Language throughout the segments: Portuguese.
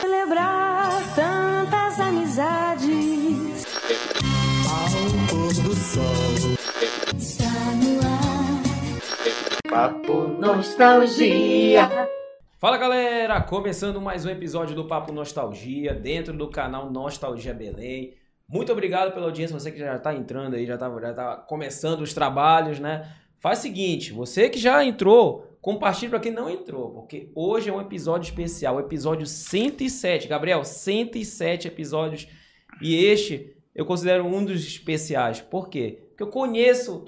Celebrar tantas amizades. Ao pôr do sol. Está no ar. Papo Nostalgia. Fala galera, começando mais um episódio do Papo Nostalgia dentro do canal Nostalgia Belém. Muito obrigado pela audiência, você que já está entrando aí, já está já tá começando os trabalhos, né? Faz o seguinte, você que já entrou, compartilhe para quem não entrou, porque hoje é um episódio especial, episódio 107. Gabriel, 107 episódios e este eu considero um dos especiais. Por quê? Porque eu conheço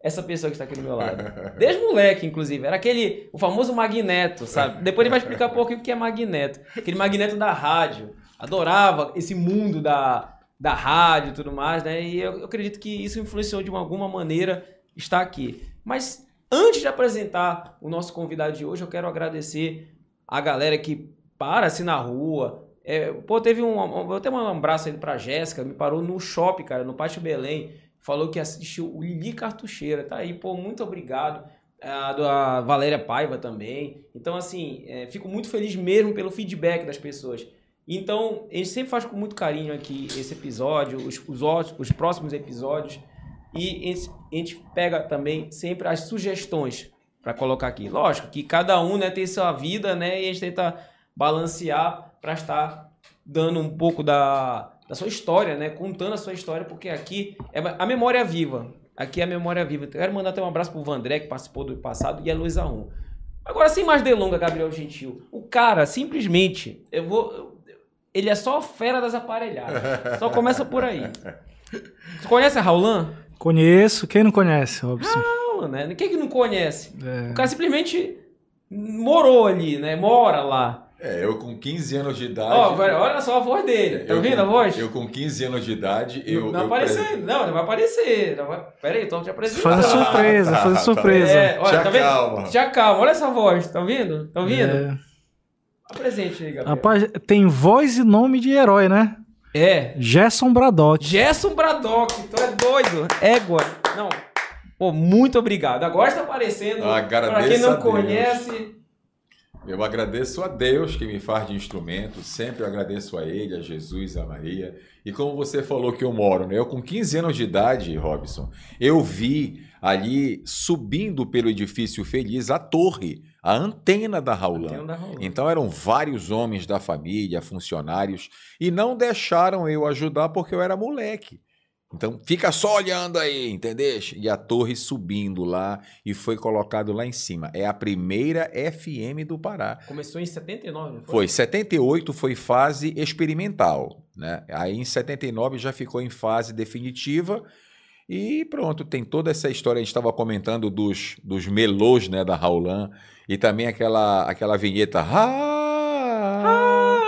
essa pessoa que está aqui do meu lado. Desde moleque, inclusive. Era aquele, o famoso magneto, sabe? Depois ele vai explicar um pouquinho o que é magneto. Aquele magneto da rádio. Adorava esse mundo da, da rádio e tudo mais, né? E eu, eu acredito que isso influenciou de uma- alguma maneira estar aqui. Mas antes de apresentar o nosso convidado de hoje, eu quero agradecer a galera que para assim na rua. É, pô, teve um. Eu tenho um abraço aí pra Jéssica, me parou no shopping, cara, no Pátio Belém. Falou que assistiu o Lili Cartucheira. Tá aí, pô, muito obrigado. A da Valéria Paiva também. Então, assim, é, fico muito feliz mesmo pelo feedback das pessoas. Então, a gente sempre faz com muito carinho aqui esse episódio, os, os, os próximos episódios. E a gente- pega também sempre as sugestões para colocar aqui. Lógico que cada um né, tem sua vida, né? E a gente tenta balancear para estar dando um pouco da, da sua história, né? Contando a sua história, porque aqui é a memória é viva. Aqui é a memória viva. Eu quero mandar até um abraço pro Vandré, que participou do passado, e a Luísa Rum. Agora, sem mais delongas, Gabriel Gentil. O cara, simplesmente, eu vou. Ele é só fera das aparelhagens. Só começa por aí. Você conhece a Raulan? Conheço. Quem não conhece, Robson? Não, né? Quem que não conhece? É. O cara simplesmente morou ali, né? Mora lá. É, eu com 15 anos de idade. Ó, velho, olha só a voz dele. Tá eu ouvindo com, a voz? Eu com 15 anos de idade, eu. não eu apareceu pre-. Não, não vai aparecer. Não vai... Pera aí, tô te apresentando. Fazendo surpresa, tá, fazendo tá. surpresa. É, olha, Já tá vendo? calma. Já calma, olha essa voz, tá ouvindo? Tá ouvindo? É. Apresente aí, Gabriel. Rapaz, tem voz e nome de herói, né? É. Gerson Braddock. Gerson Braddock, tu é doido. Égua. Não. Pô, muito obrigado. Agora está aparecendo. Agradeço Pra quem não a Deus. conhece. Eu agradeço a Deus que me faz de instrumento, sempre eu agradeço a Ele, a Jesus, a Maria. E como você falou que eu moro, né? Eu com 15 anos de idade, Robson, eu vi ali subindo pelo edifício feliz a torre, a antena da Raulan. Tem um da Raul. Então eram vários homens da família, funcionários, e não deixaram eu ajudar porque eu era moleque. Então fica só olhando aí, entendeste? E a torre subindo lá e foi colocado lá em cima. É a primeira FM do Pará. Começou em 79, não foi? Foi 78 foi fase experimental, né? Aí em 79 já ficou em fase definitiva e pronto, tem toda essa história, a gente estava comentando dos, dos melôs, né, da Raulan e também aquela aquela vinheta "Ah!"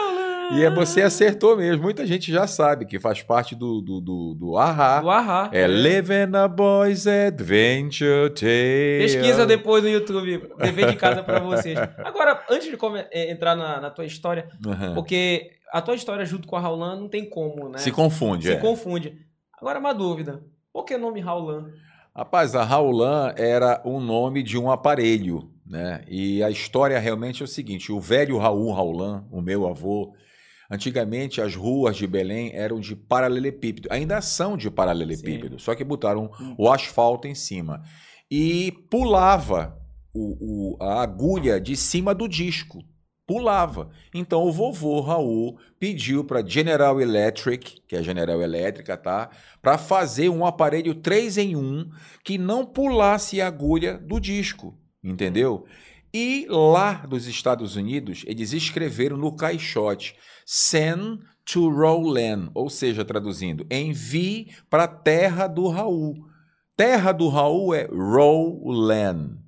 E é, você acertou mesmo, muita gente já sabe que faz parte do do, do, do Ahá. Do Ahá. É Living a Boy's Adventure Tale. Pesquisa depois no YouTube, dever de casa pra vocês. Agora, antes de eh, entrar na, na tua história, Aham. porque a tua história junto com a Raulan não tem como, né? Se confunde, Se é. confunde. Agora, uma dúvida. Por que o nome Raulan? Rapaz, a Raulan era o nome de um aparelho, né? E a história realmente é o seguinte: o velho Raul Raulan, o meu avô, antigamente as ruas de Belém eram de paralelepípedo, ainda são de paralelepípedo, só que botaram Hum. o asfalto em cima e pulava o- o- a agulha de cima do disco. Pulava. Então o vovô Raul pediu para General Electric, que é General Elétrica, tá? Para fazer um aparelho 3 em 1 que não pulasse a agulha do disco, entendeu? E lá dos Estados Unidos, eles escreveram no caixote Send to Roland, ou seja, traduzindo, envie para a terra do Raul. Terra do Raul é Roland.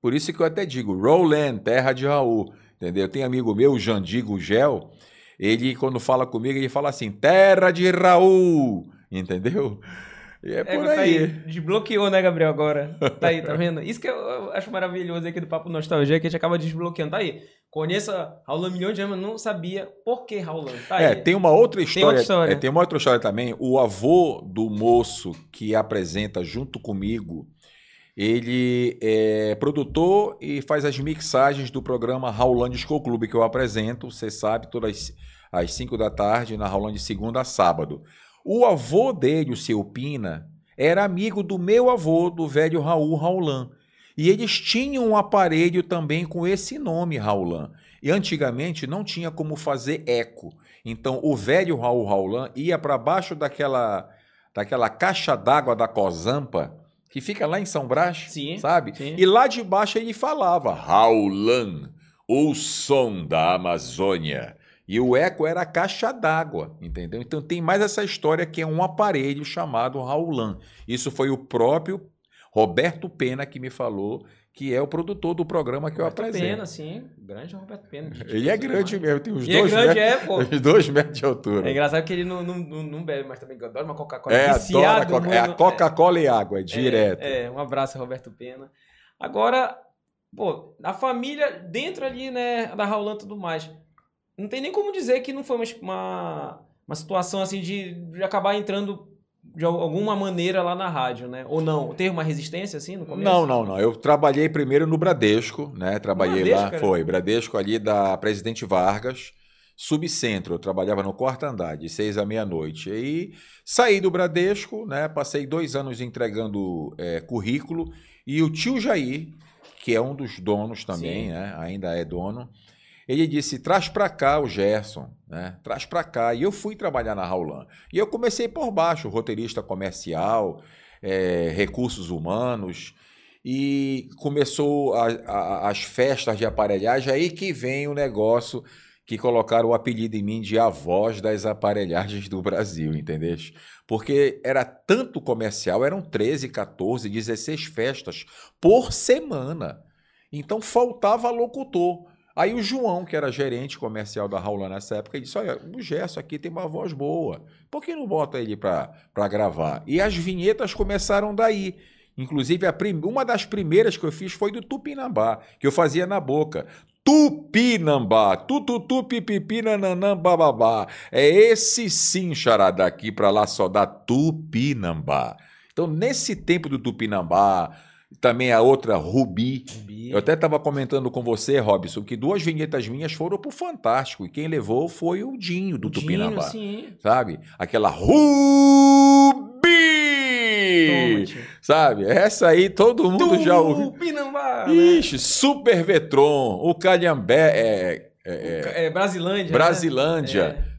Por isso que eu até digo Roland, terra de Raul. Entendeu? Tem amigo meu, o Jandigo Gel, ele quando fala comigo, ele fala assim, terra de Raul. Entendeu? E é, É, por tá aí. aí. Desbloqueou, né, Gabriel, agora? Tá aí, tá vendo? Isso que eu acho maravilhoso aqui do Papo Nostalgia, que a gente acaba desbloqueando. Tá aí. Conheça Raulan milhão de anos, mas não sabia por que Raulan. Tá aí. É, tem uma outra história. outra história. é, tem uma outra história também. O avô do moço que apresenta junto comigo Ele é produtor e faz as mixagens do programa Raulândia School Club que eu apresento, você sabe, todas às 5 da tarde, na Raulândia segunda a sábado. O avô dele, o seu Pina, era amigo do meu avô, do velho Raul Raulan. E eles tinham um aparelho também com esse nome, Raulan. E antigamente não tinha como fazer eco. Então o velho Raul Raulan ia para baixo daquela, daquela caixa d'água da Cozampa, que fica lá em São Brás, Sim, sabe? sim. E lá de baixo ele falava Raulan, o som da Amazônia. E o eco era a caixa d'água, entendeu? Então tem mais essa história que é um aparelho chamado Raulan. Isso foi o próprio Roberto Pena que me falou, que é o produtor do programa que eu Roberto apresento. Pena, sim. Grande Roberto Pena. Ele é grande mesmo, tem uns E é dois, grande, metros, é, dois metros de altura. É engraçado que ele não, não, não, bebe, mas também adora uma Coca-Cola. É, adora a Viciado, Coca- é a. Coca-Cola e água, é É, direto. É, um abraço, Roberto Pena. Agora, pô, a família dentro ali, né, da Raulan e tudo mais. Não tem nem como dizer que não foi uma, uma, uma situação assim de, de acabar entrando de al- alguma maneira lá na rádio, né? Ou não? Teve uma resistência assim no começo? Não, não, não. Eu trabalhei primeiro no Bradesco, né? Trabalhei Bradesco, lá, cara? foi, Bradesco ali da Presidente Vargas, subcentro. Eu trabalhava no quarto andar, de seis à meia-noite. Aí saí do Bradesco, né? Passei dois anos entregando é, currículo e o tio Jair, que é um dos donos também, Sim. né? Ainda é dono. Ele disse: traz pra cá o Gerson, né? Traz pra cá. E eu fui trabalhar na Raulan. E eu comecei por baixo, roteirista comercial, eh, recursos humanos. E começou a- a- as festas de aparelhagem, aí que vem o negócio que colocaram o apelido em mim de a voz das aparelhagens do Brasil, entendeu? Porque era tanto comercial, eram 13, 14, 16 festas por semana. Então faltava locutor. Aí o João, que era gerente comercial da Raula nessa época, disse: Olha, o Gerson aqui tem uma voz boa. Por que não bota ele para gravar? E as vinhetas começaram daí. Inclusive, prim- uma das primeiras que eu fiz foi do Tupinambá, que eu fazia na boca. Tupinambá, tututu, pipipi, bababá. É esse sim, xará, daqui para lá só dá Tupinambá. Então, nesse tempo do Tupinambá, também a outra Rubi, Bi. eu até estava comentando com você, Robson, que duas vinhetas minhas foram pro Fantástico. E quem levou foi o Dinho do Dinho, Tupinambá. sim. Sabe? Aquela Rubi! Toma. Sabe? Essa aí todo mundo já ouviu. Tupinambá, né? Ixi, Super Vetron, o Calhambé, é, é, É, Brasilândia. né? Brasilândia, É.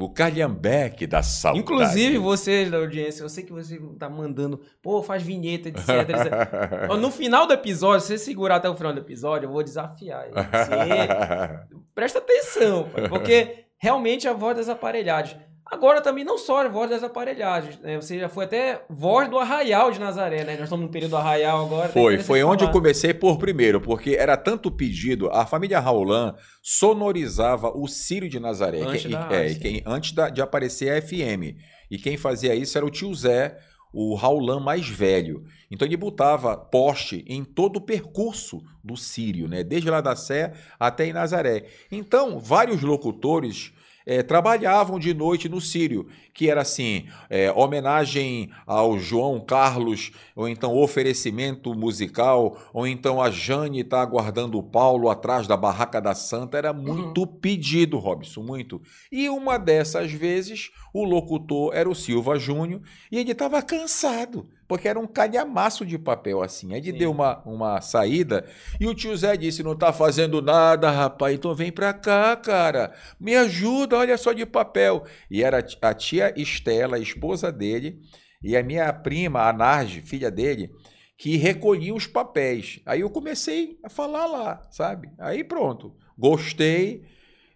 o Calhambeque da saudade. Inclusive, vocês da audiência, eu sei que você tá mandando, pô, faz vinheta, etc. etc. No final do episódio, se você segurar até o final do episódio, eu vou desafiar. Você presta atenção, pai, porque realmente a voz das aparelhagens. Agora também não só a voz das aparelhagens, né? Você já foi até voz do Arraial de Nazaré, né? Nós estamos no período do Arraial agora. Foi, foi onde eu falar. comecei por primeiro, porque era tanto pedido, a família Raulan sonorizava o Círio de Nazaré, Antes que- da- é, quem- antes da- de aparecer a FM. E quem fazia isso era o tio Zé, o Raulan mais velho. Então ele botava poste em todo o percurso do Círio, né? desde lá da Sé até em Nazaré. Então, vários locutores eh, trabalhavam de noite no Sírio, que era assim, eh, homenagem ao João Carlos, ou então oferecimento musical, ou então a Jane está aguardando o Paulo atrás da Barraca da Santa, era muito pedido, Robson, muito. E uma dessas vezes, o locutor era o Silva Júnior, e ele estava cansado, porque era um calhamaço de papel assim. Aí ele Sim. deu uma, uma saída, e o tio Zé disse, não tá fazendo nada, rapaz, então vem pra cá, cara, me ajuda, olha só de papel. E era a tia Estela, a esposa dele, e a minha prima, a Narge, filha dele, que recolhiam os papéis. Aí eu comecei a falar lá, sabe? Aí pronto, gostei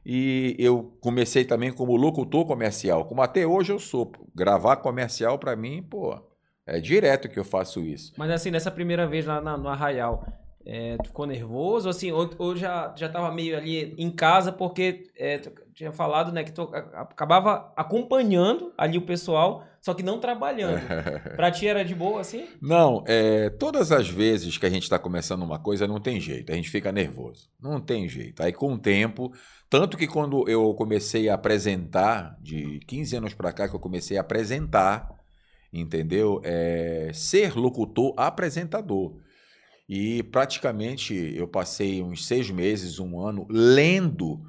e eu comecei também como locutor comercial, como até hoje eu sou. Gravar comercial para mim, pô, é direto que eu faço isso. Mas assim, nessa primeira vez lá na- no Arraial, é, tu ficou nervoso? Assim, ou, ou já, já tava meio ali em casa, porque é, tinha falado, né, que tu acabava acompanhando ali o pessoal, só que não trabalhando. pra ti era de boa, assim? Não, é, todas as vezes que a gente está começando uma coisa, não tem jeito, a gente fica nervoso. Não tem jeito. Aí com o tempo, tanto que quando eu comecei a apresentar, de 15 anos para cá que eu comecei a apresentar, entendeu? É, ser locutor apresentador. E praticamente eu passei uns seis meses, um ano, lendo,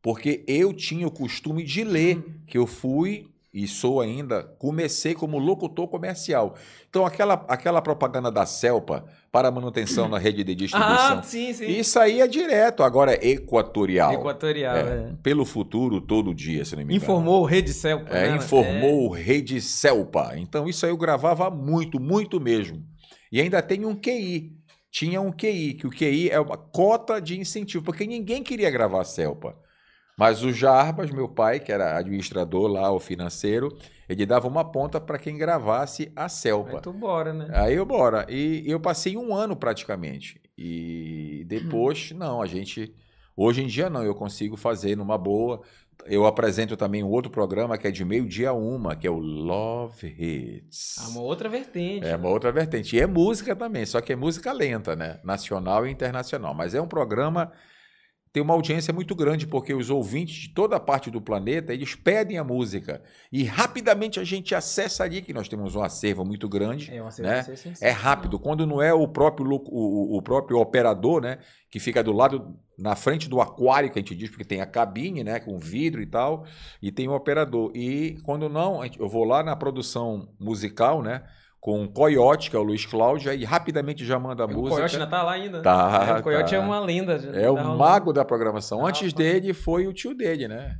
porque eu tinha o costume de ler, que eu fui e sou ainda, comecei como locutor comercial. Então, aquela, aquela propaganda da Celpa para manutenção na rede de distribuição, Ah, sim, sim. isso aí é direto, agora é equatorial. Equatorial, É, é. Pelo futuro, todo dia, se não me engano. Informou Rede Celpa. É, né? informou Rede Celpa. Então, isso aí eu gravava muito, muito mesmo. E ainda tem um QI. Tinha um QI, que o QI é uma cota de incentivo, porque ninguém queria gravar a Celpa. Mas o Jarbas, meu pai, que era administrador lá, o financeiro, ele dava uma ponta para quem gravasse a. Celpa. Aí tu bora, né? Aí eu bora. E eu passei um ano praticamente. E depois, não, a gente. Hoje em dia não, eu consigo fazer numa boa. Eu apresento também um outro programa que é de meio-dia a uma, que é o Love Hits. Ah, uma outra vertente. É uma outra vertente. E é música também, só que é música lenta, né? Nacional e internacional. Mas é um programa tem uma audiência muito grande, porque os ouvintes de toda parte do planeta, eles pedem a música. E rapidamente a gente acessa ali, que nós temos um acervo muito grande. É, uma né? sequência É rápido. Quando não é o próprio, o, o próprio operador, né? Que fica do lado, na frente do aquário, que a gente diz, porque tem a cabine, né? Com vidro e tal, e tem o operador. E quando não, eu vou lá na produção musical, né? Com o Coyote, que é o Luiz Cláudio, aí rapidamente já manda a O música. Coyote ainda tá lá ainda. Tá, É, o Coyote tá. é uma lenda. É o tá rolando. mago da programação. Ah, Antes dele foi o tio dele, né?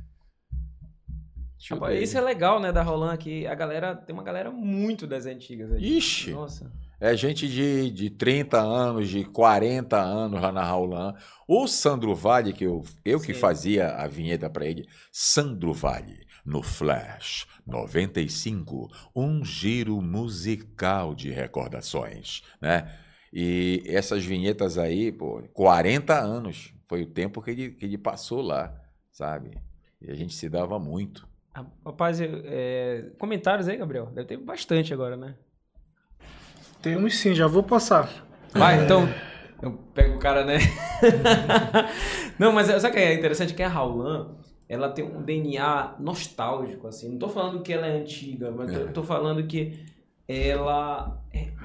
Tio Rapaz, dele. isso é legal, né, da Roland aqui. A galera, tem uma galera muito das antigas aí. Ixi. Nossa. É gente de, de 30 anos, de 40 anos lá na Raulan. O Sandro Vale, que eu, eu que fazia a vinheta para ele, Sandro Vale, no Flash 95, um giro musical de recordações, né? E essas vinhetas aí, pô, 40 anos foi o tempo que ele, que ele passou lá, sabe? E a gente se dava muito. Ah, Rapaz, é, comentários aí, Gabriel? Deve ter bastante agora, né? Temos sim, já vou passar. Vai, então. Eu pego o cara, né? Não, mas sabe o que é interessante? Que a Raulan, ela tem um DNA nostálgico, assim. Não tô falando que ela é antiga, mas tô, É. tô falando que ela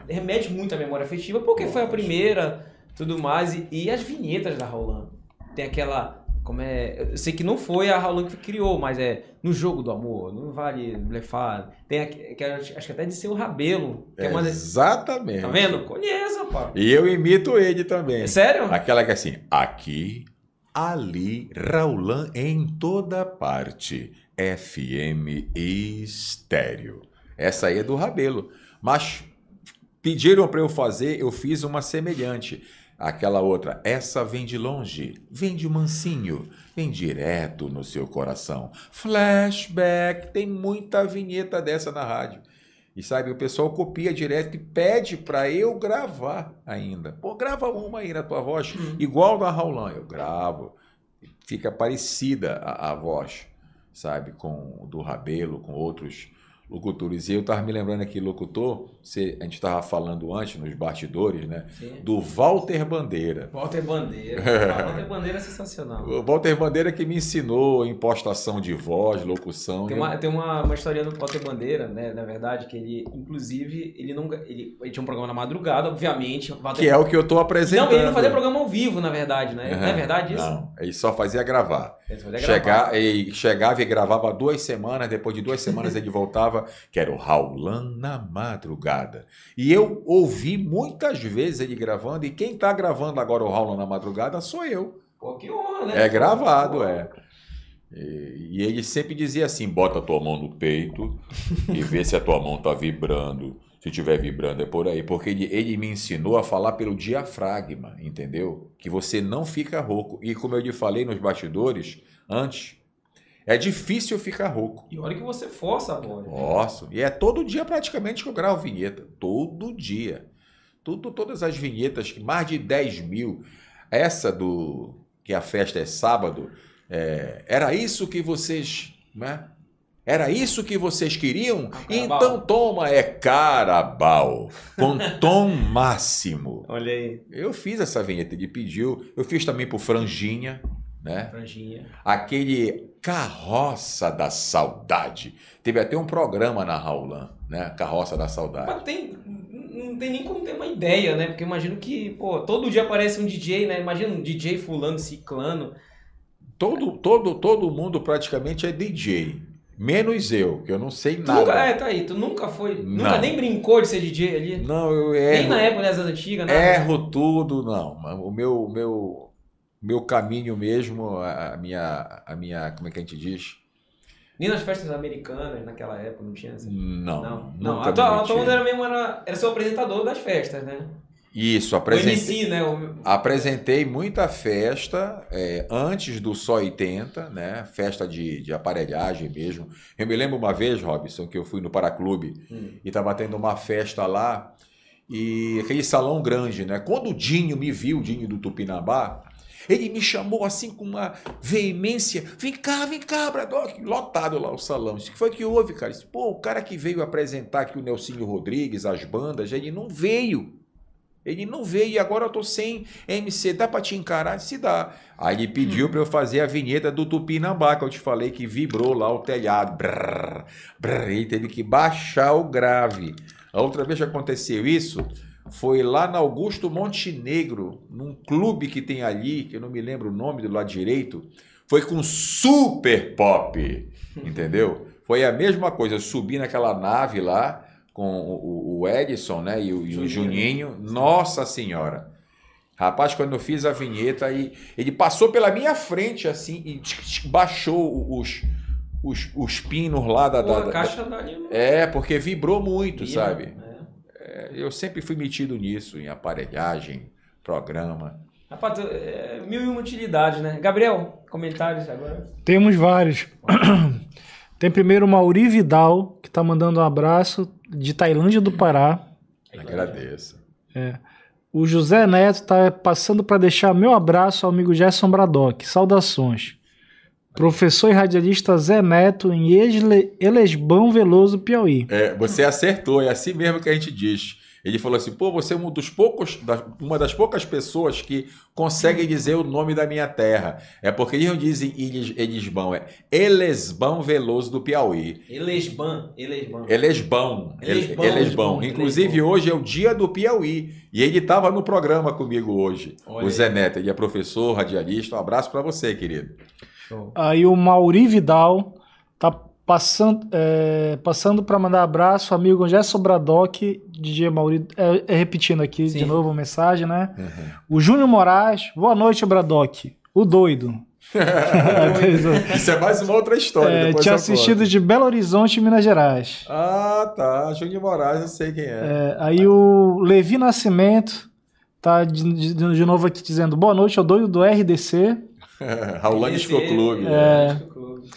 remete muito à memória afetiva, porque foi a primeira, tudo mais. E, e as vinhetas da Raulan. Tem aquela. Como é. Eu sei que não foi a Raulan que criou, mas é no jogo do amor, não vale blefar. Tem que acho que até de ser o Rabelo. É Exatamente. tá vendo? Conheço, pá. E eu imito ele também. É sério? Aquela que é assim, aqui, ali, Raulan em toda parte, FM estéreo. Essa aí é do Rabelo. Mas pediram para eu fazer, eu fiz uma semelhante. Aquela outra, essa vem de longe, vem de mansinho, vem direto no seu coração. Flashback, tem muita vinheta dessa na rádio. E sabe, o pessoal copia direto e pede para eu gravar ainda. Pô, grava uma aí na tua voz, igual da Raulan. Eu gravo. Fica parecida a, a voz, sabe, com do Rabelo, com outros locutores. E eu tava me lembrando aqui, locutor, você, a gente estava falando antes nos bastidores, né? Sim. Do Walter Bandeira. Walter Bandeira. Ah, Walter Bandeira é sensacional. O Walter Bandeira que me ensinou impostação de voz, locução. Tem uma, tem uma, uma historinha do Walter Bandeira, né? Na verdade, que ele, inclusive, ele não. Ele, ele tinha um programa na madrugada, obviamente. Walter- Que é o que eu tô apresentando. Não, ele não fazia programa ao vivo, na verdade, né? Não é verdade isso? Não, ele só fazia gravar. Ele fazia gravar. Chegar, e chegava e gravava duas semanas, depois de duas semanas ele voltava, que era o Raulan na madrugada. E eu ouvi muitas vezes ele gravando, e quem tá gravando agora o Raulan na madrugada sou eu. Pô, que honra, né? É gravado, é. E, e ele sempre dizia assim: bota a tua mão no peito e vê se a tua mão tá vibrando. Se estiver vibrando, é por aí. Porque ele, ele me ensinou a falar pelo diafragma, entendeu? Que você não fica rouco. E como eu lhe falei nos bastidores antes, é difícil ficar rouco. E olha que você força a voz. Nossa, e é todo dia praticamente que eu gravo vinheta. Todo dia. Tudo, todas as vinhetas, mais de 10 mil. Essa do que a festa é sábado, é, era isso que vocês. Né? Era isso que vocês queriam? Carabao. Então toma, é carabal. Com tom máximo. Olha aí, Eu fiz essa vinheta, ele pediu. Eu fiz também pro Franjinha, né? franjinha. aquele Carroça da Saudade. Teve até um programa na Raulan, né? Carroça da Saudade. Mas tem. Não tem nem como ter uma ideia, né? Porque imagino que, pô, todo dia aparece um DJ, né? Imagina um DJ fulano, ciclano. Todo, todo, todo mundo praticamente é DJ. Menos eu, que eu não sei Tu nada. nunca, é, tá aí, tu nunca foi, nunca Não. nem brincou de ser DJ ali? Não, eu Nem erro. na época das antigas, né? Erro tudo, não. O meu, meu, meu caminho mesmo, a a minha, a minha, como é que a gente diz? Nem nas festas americanas, naquela época, não tinha essa. Não, Não, não. A tua, a tua onda era mesmo, era, era ser o apresentador das festas, né? Isso, O apresentei, MC, né? O, apresentei muita festa é, antes do Só 80, né? Festa de, de aparelhagem mesmo. Eu me lembro uma vez, Robson, que eu fui no Paraclube Hum. e estava tendo uma festa lá e aquele salão grande, né? Quando o Dinho me viu, o Dinho do Tupinambá, ele me chamou assim com uma veemência, vem cá, vem cá, Bradock, lotado lá o salão. Isso que foi que houve, cara? Disse, Pô, o cara que veio apresentar aqui o Nelsinho Rodrigues, as bandas, ele não veio. Ele não veio e agora eu tô sem MC, dá pra te encarar? Se dá. Aí ele pediu pra eu fazer a vinheta do Tupinambá, que eu te falei que vibrou lá o telhado. Brrr, brrr, ele teve que baixar o grave. A outra vez que aconteceu isso foi lá na Augusto Montenegro, num clube que tem ali, que eu não me lembro o nome do lado direito, foi com super pop, entendeu? Foi a mesma coisa, eu subi naquela nave lá com o, o- Edson, né, e o, e o Juninho, nossa senhora. Rapaz, quando eu fiz a vinheta, aí, ele passou pela minha frente assim e tch, tch, baixou os, os, os pinos lá da, da- da- caixa dali não É, porque vibrou muito, sabe? né? Eu sempre fui metido nisso, em aparelhagem, programa. Rapaz, é, mil e uma utilidades, né? Gabriel, comentários agora. Temos vários. Tem primeiro o Mauri Vidal, que tá mandando um abraço de Tailândia do Pará. Agradeço. O José Neto tá passando para deixar meu abraço ao amigo Gerson Bradock. Saudações. Professor e radialista Zé Neto em Esle- Elesbão Veloso, Piauí. É, você acertou, é assim mesmo que a gente diz. Ele falou assim: pô, você é um dos poucos, uma das poucas pessoas que consegue dizer o nome da minha terra. É porque eles não dizem Elis- Elisbão, é Elesbão Veloso do Piauí. Elesban. Elesbão. Elesbão, Elesbão. Elesbão, Inclusive, Elesbão. hoje é o dia do Piauí. E ele estava no programa comigo hoje. Olha o. Zé Neto, ele é professor, radialista. Um abraço para você, querido. Show. Aí o Mauri Vidal tá passando, é, passando para mandar abraço amigo Gerson Bradock, DJ Mauri. É, é repetindo aqui Sim. de novo a mensagem, né? O Júnior Moraes, boa noite, Bradock. O doido. Isso é mais uma outra história. É, tinha eu assistido de Belo Horizonte, Minas Gerais. Ah, tá. Júnior Moraes, eu sei quem é. É, aí o Levi Nascimento tá de, de- de novo aqui dizendo boa noite ao doido do RDC. Esse- Disco Clube. É. Disco Clube.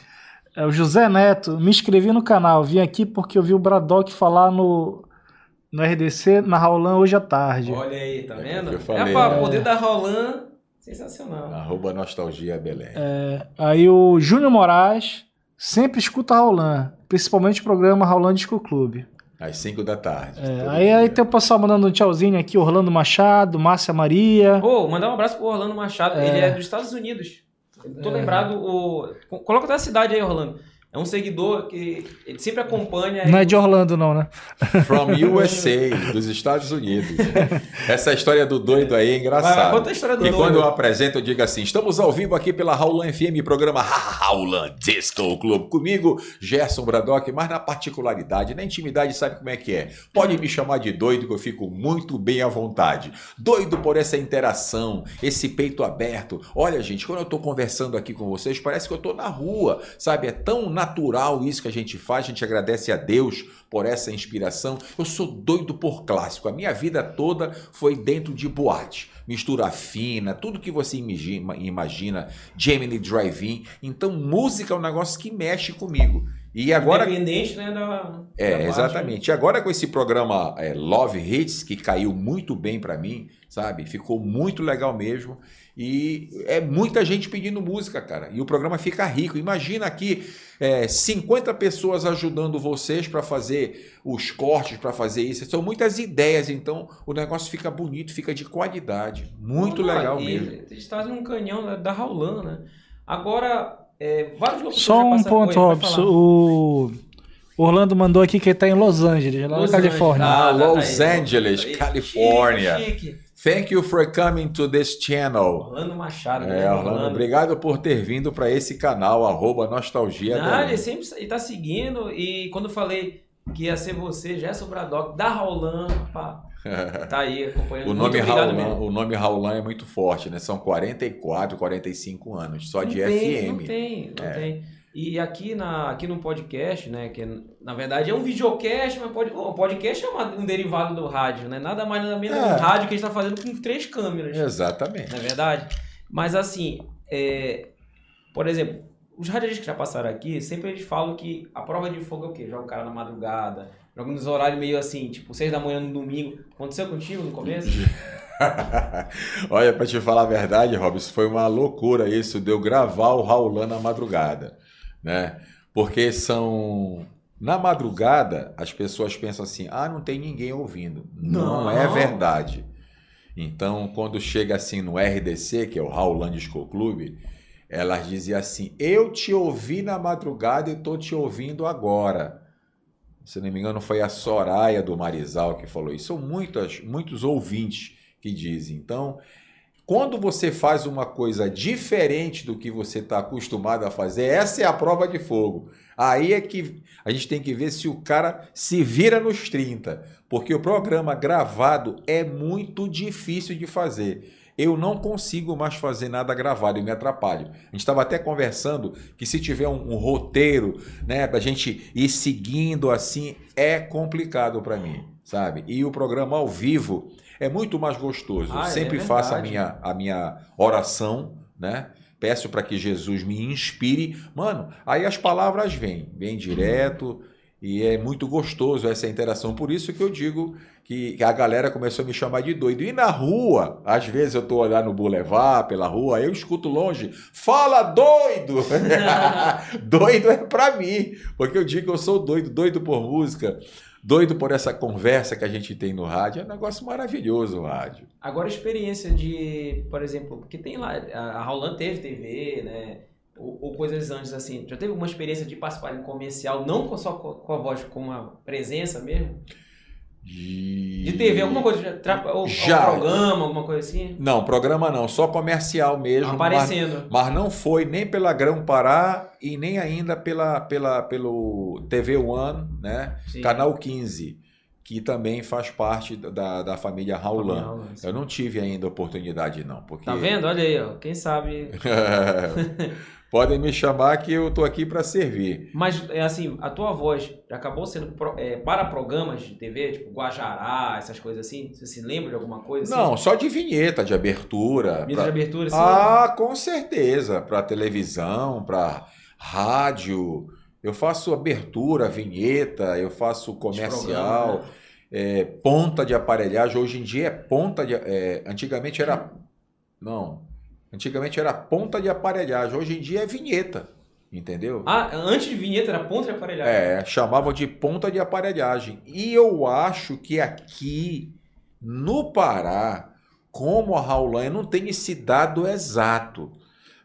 É, o José Neto, me inscrevi no canal, vim aqui porque eu vi o Bradock falar no, no RDC, na Raulan hoje à tarde. Olha aí, tá É, vendo? que eu É, falei, pra né? poder da Roland, sensacional. Arroba Nostalgia Belém. É, aí o Júnior Moraes sempre escuta Raulan, principalmente o programa Raulan Disco Clube. Às 5 da tarde. É, aí, dia. aí tem o pessoal mandando um tchauzinho aqui, Orlando Machado, Márcia Maria. Pô, mandar um abraço pro Orlando Machado. Ele é dos Estados Unidos. Tô É. lembrado, o... coloca até a cidade aí, Orlando. É um seguidor que ele sempre acompanha. Não é de Orlando não, né? From USA, dos Estados Unidos. Essa história do doido aí é engraçada. conta a história do E doido. quando eu apresento, eu digo assim: estamos ao vivo aqui pela Raulan FM, programa Raulan Disco Club. Comigo, Gerson Bradock, mas na particularidade, na intimidade, sabe como é que é? Pode me chamar de doido, que eu fico muito bem à vontade. Doido por essa interação, esse peito aberto. Olha, gente, quando eu tô conversando aqui com vocês, parece que eu tô na rua, sabe? É tão natural isso que a gente faz, a gente agradece a Deus por essa inspiração. Eu sou doido por clássico. A minha vida toda foi dentro de boate. Mistura fina, tudo que você imagina, Gemini Drive-In. Então, música é um negócio que mexe comigo. E agora. Independente, né, da... da É, parte. exatamente. E agora com esse programa é, Love Hits, que caiu muito bem pra mim, sabe? Ficou muito legal mesmo. E é muita gente pedindo música, cara. E o programa fica rico. Imagina aqui é, 50 pessoas ajudando vocês para fazer os cortes, para fazer isso. São muitas ideias, então o negócio fica bonito, fica de qualidade. Muito Não, legal e mesmo. Eles trazem um canhão da, da Raulan, né? Agora, é, vários Só um passaram- ponto, Robson. O, Orlando mandou aqui que ele tá em Los Angeles, lá Los na Califórnia. Angeles. Ah, Los. Angeles, Califórnia. Chique, chique. Thank you for coming to this channel. Orlando Machado. É, né? Orlando, obrigado por ter vindo para esse canal, arroba Nostalgia. Não, ele sempre ele tá seguindo e quando eu falei que ia ser você, Gerson Bradock, da Raulan, pá, tá aí acompanhando. O nome, Raulan, mesmo. o nome Raulan é muito forte, né? São 44, 45 anos, só de não tem, FM. Não tem, não É. tem. E aqui, na, aqui no podcast, né, que na verdade é um videocast, mas pode, o podcast é uma- um derivado do rádio, né? Nada mais nada menos É. um rádio que a gente tá fazendo com três câmeras. Exatamente. Não é verdade? Mas assim, é, por exemplo, os radialistas que já passaram aqui, sempre eles falam que a prova de fogo é o quê? Joga o cara na madrugada, joga nos horários meio assim, tipo, seis da manhã no domingo. Aconteceu contigo no começo? Olha, para te falar a verdade, Robson, foi uma loucura isso de eu gravar o Raulan na madrugada, né? Porque são na madrugada as pessoas pensam assim: "Ah, não tem ninguém ouvindo". Não, Não. é verdade. Então, quando chega assim no RDC, que é o Raulan Disco Clube, elas diziam assim: "Eu te ouvi na madrugada e tô te ouvindo agora". Se não me engano, foi a Soraya do Marizal que falou isso. São muitas, muitos ouvintes que dizem. Então, quando você faz uma coisa diferente do que você está acostumado a fazer, essa é a prova de fogo. Aí é que a gente tem que ver se o cara se vira nos 30, porque o programa gravado é muito difícil de fazer. Eu não consigo mais fazer nada gravado, eu me atrapalho. A gente estava até conversando que se tiver um, um roteiro, né, pra gente ir seguindo assim, é complicado para mim, sabe? E o programa ao vivo é muito mais gostoso. Ah, eu é sempre faço a minha, a minha oração, né? Peço para que Jesus me inspire. Mano, aí as palavras vêm, vêm direto e é muito gostoso essa interação. Por isso que eu digo que a galera começou a me chamar de doido. E na rua, às vezes eu tô olhando no boulevard, pela rua, eu escuto longe, fala doido! doido é pra mim, porque eu digo que eu sou doido, doido por música, doido por essa conversa que a gente tem no rádio. É um negócio maravilhoso o rádio. Agora a experiência de, por exemplo, porque tem lá, a a Roland teve TV, né? Ou, ou coisas antes assim. Já teve alguma experiência de participar em comercial, não só com, a voz, com uma presença mesmo? De, De TV, alguma coisa, tra- ou, ou Já. programa, alguma coisa assim? Não, programa não, só comercial mesmo. mas- Aparecendo. Mas não foi nem pela Grão Pará e nem ainda pela, pela, pelo TV One, né? Sim. Canal 15, que também faz parte da, da família Raulan. Eu não tive ainda oportunidade, não. Porque... Tá vendo? Olha aí, ó. Quem sabe. Podem me chamar que eu tô aqui para servir. Mas, é assim, a tua voz já acabou sendo é, para programas de TV, tipo Guajará, essas coisas assim? Você se lembra de alguma coisa assim? Não, só de vinheta, de abertura. Vinheta pra- de abertura, assim? Ah, com certeza. Para televisão, para rádio. Eu faço abertura, vinheta, eu faço comercial, né? é, ponta de aparelhagem. Hoje em dia é ponta de. é, antigamente era. Não. Antigamente era ponta de aparelhagem. Hoje em dia é vinheta. Entendeu? Ah, antes de vinheta era ponta de aparelhagem. É, chamavam de ponta de aparelhagem. E eu acho que aqui no Pará, como a Raulan, eu não tenho esse dado exato,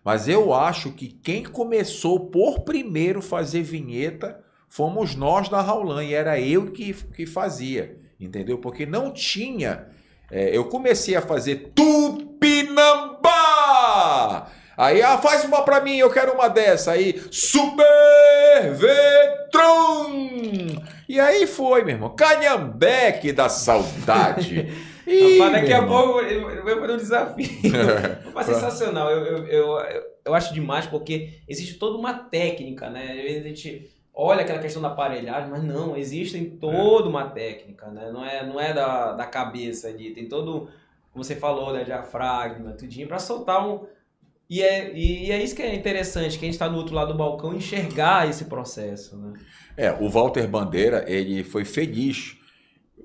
mas eu acho que quem começou por primeiro fazer vinheta fomos nós da Raulan, e era eu que, que fazia, entendeu? Porque não tinha. é, eu comecei a fazer Tupinambá! Aí, ah, faz uma pra mim, eu quero uma dessa. Aí, Super Vetron! E aí foi, meu irmão. Canhambeque da saudade. Ih, Rapaz, daqui a pouco eu vou fazer um desafio. Mas sensacional. Eu, eu, eu, eu acho demais porque existe toda uma técnica, né? Às vezes a gente olha aquela questão da aparelhagem, mas não, existe toda uma técnica, né? Não é, não é da, da cabeça ali. Tem todo, como você falou, né? Diafragma, tudinho, pra soltar um. E é, e é isso que é interessante, que a gente tá no outro lado do balcão enxergar esse processo, né? É, o Walter Bandeira, ele foi feliz.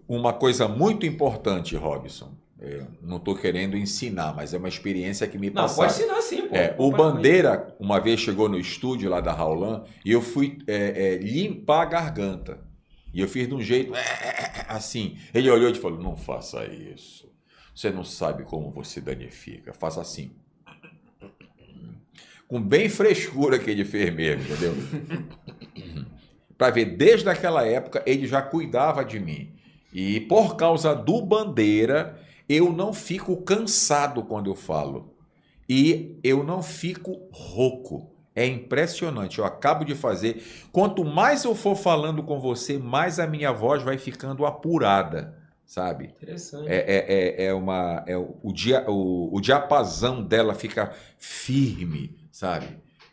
Uma coisa muito importante, Robson. Eu não estou querendo ensinar, mas é uma experiência que me Não, passaram. pode ensinar sim, pô. É, o Bandeira, uma vez chegou no estúdio lá da Raulan e eu fui é, é, limpar a garganta. E eu fiz de um jeito é, assim. Ele olhou e falou: Não faça isso. Você não sabe como você danifica. Faça assim. Com bem frescura que ele fez mesmo, entendeu? Para ver, desde aquela época ele já cuidava de mim. E por causa do Bandeira, eu não fico cansado quando eu falo. E eu não fico rouco. É impressionante. Eu acabo de fazer. Quanto mais eu for falando com você, mais a minha voz vai ficando apurada, sabe? Interessante. É, é, é, é uma. É o, o, dia, o, o diapasão dela fica firme, sabe?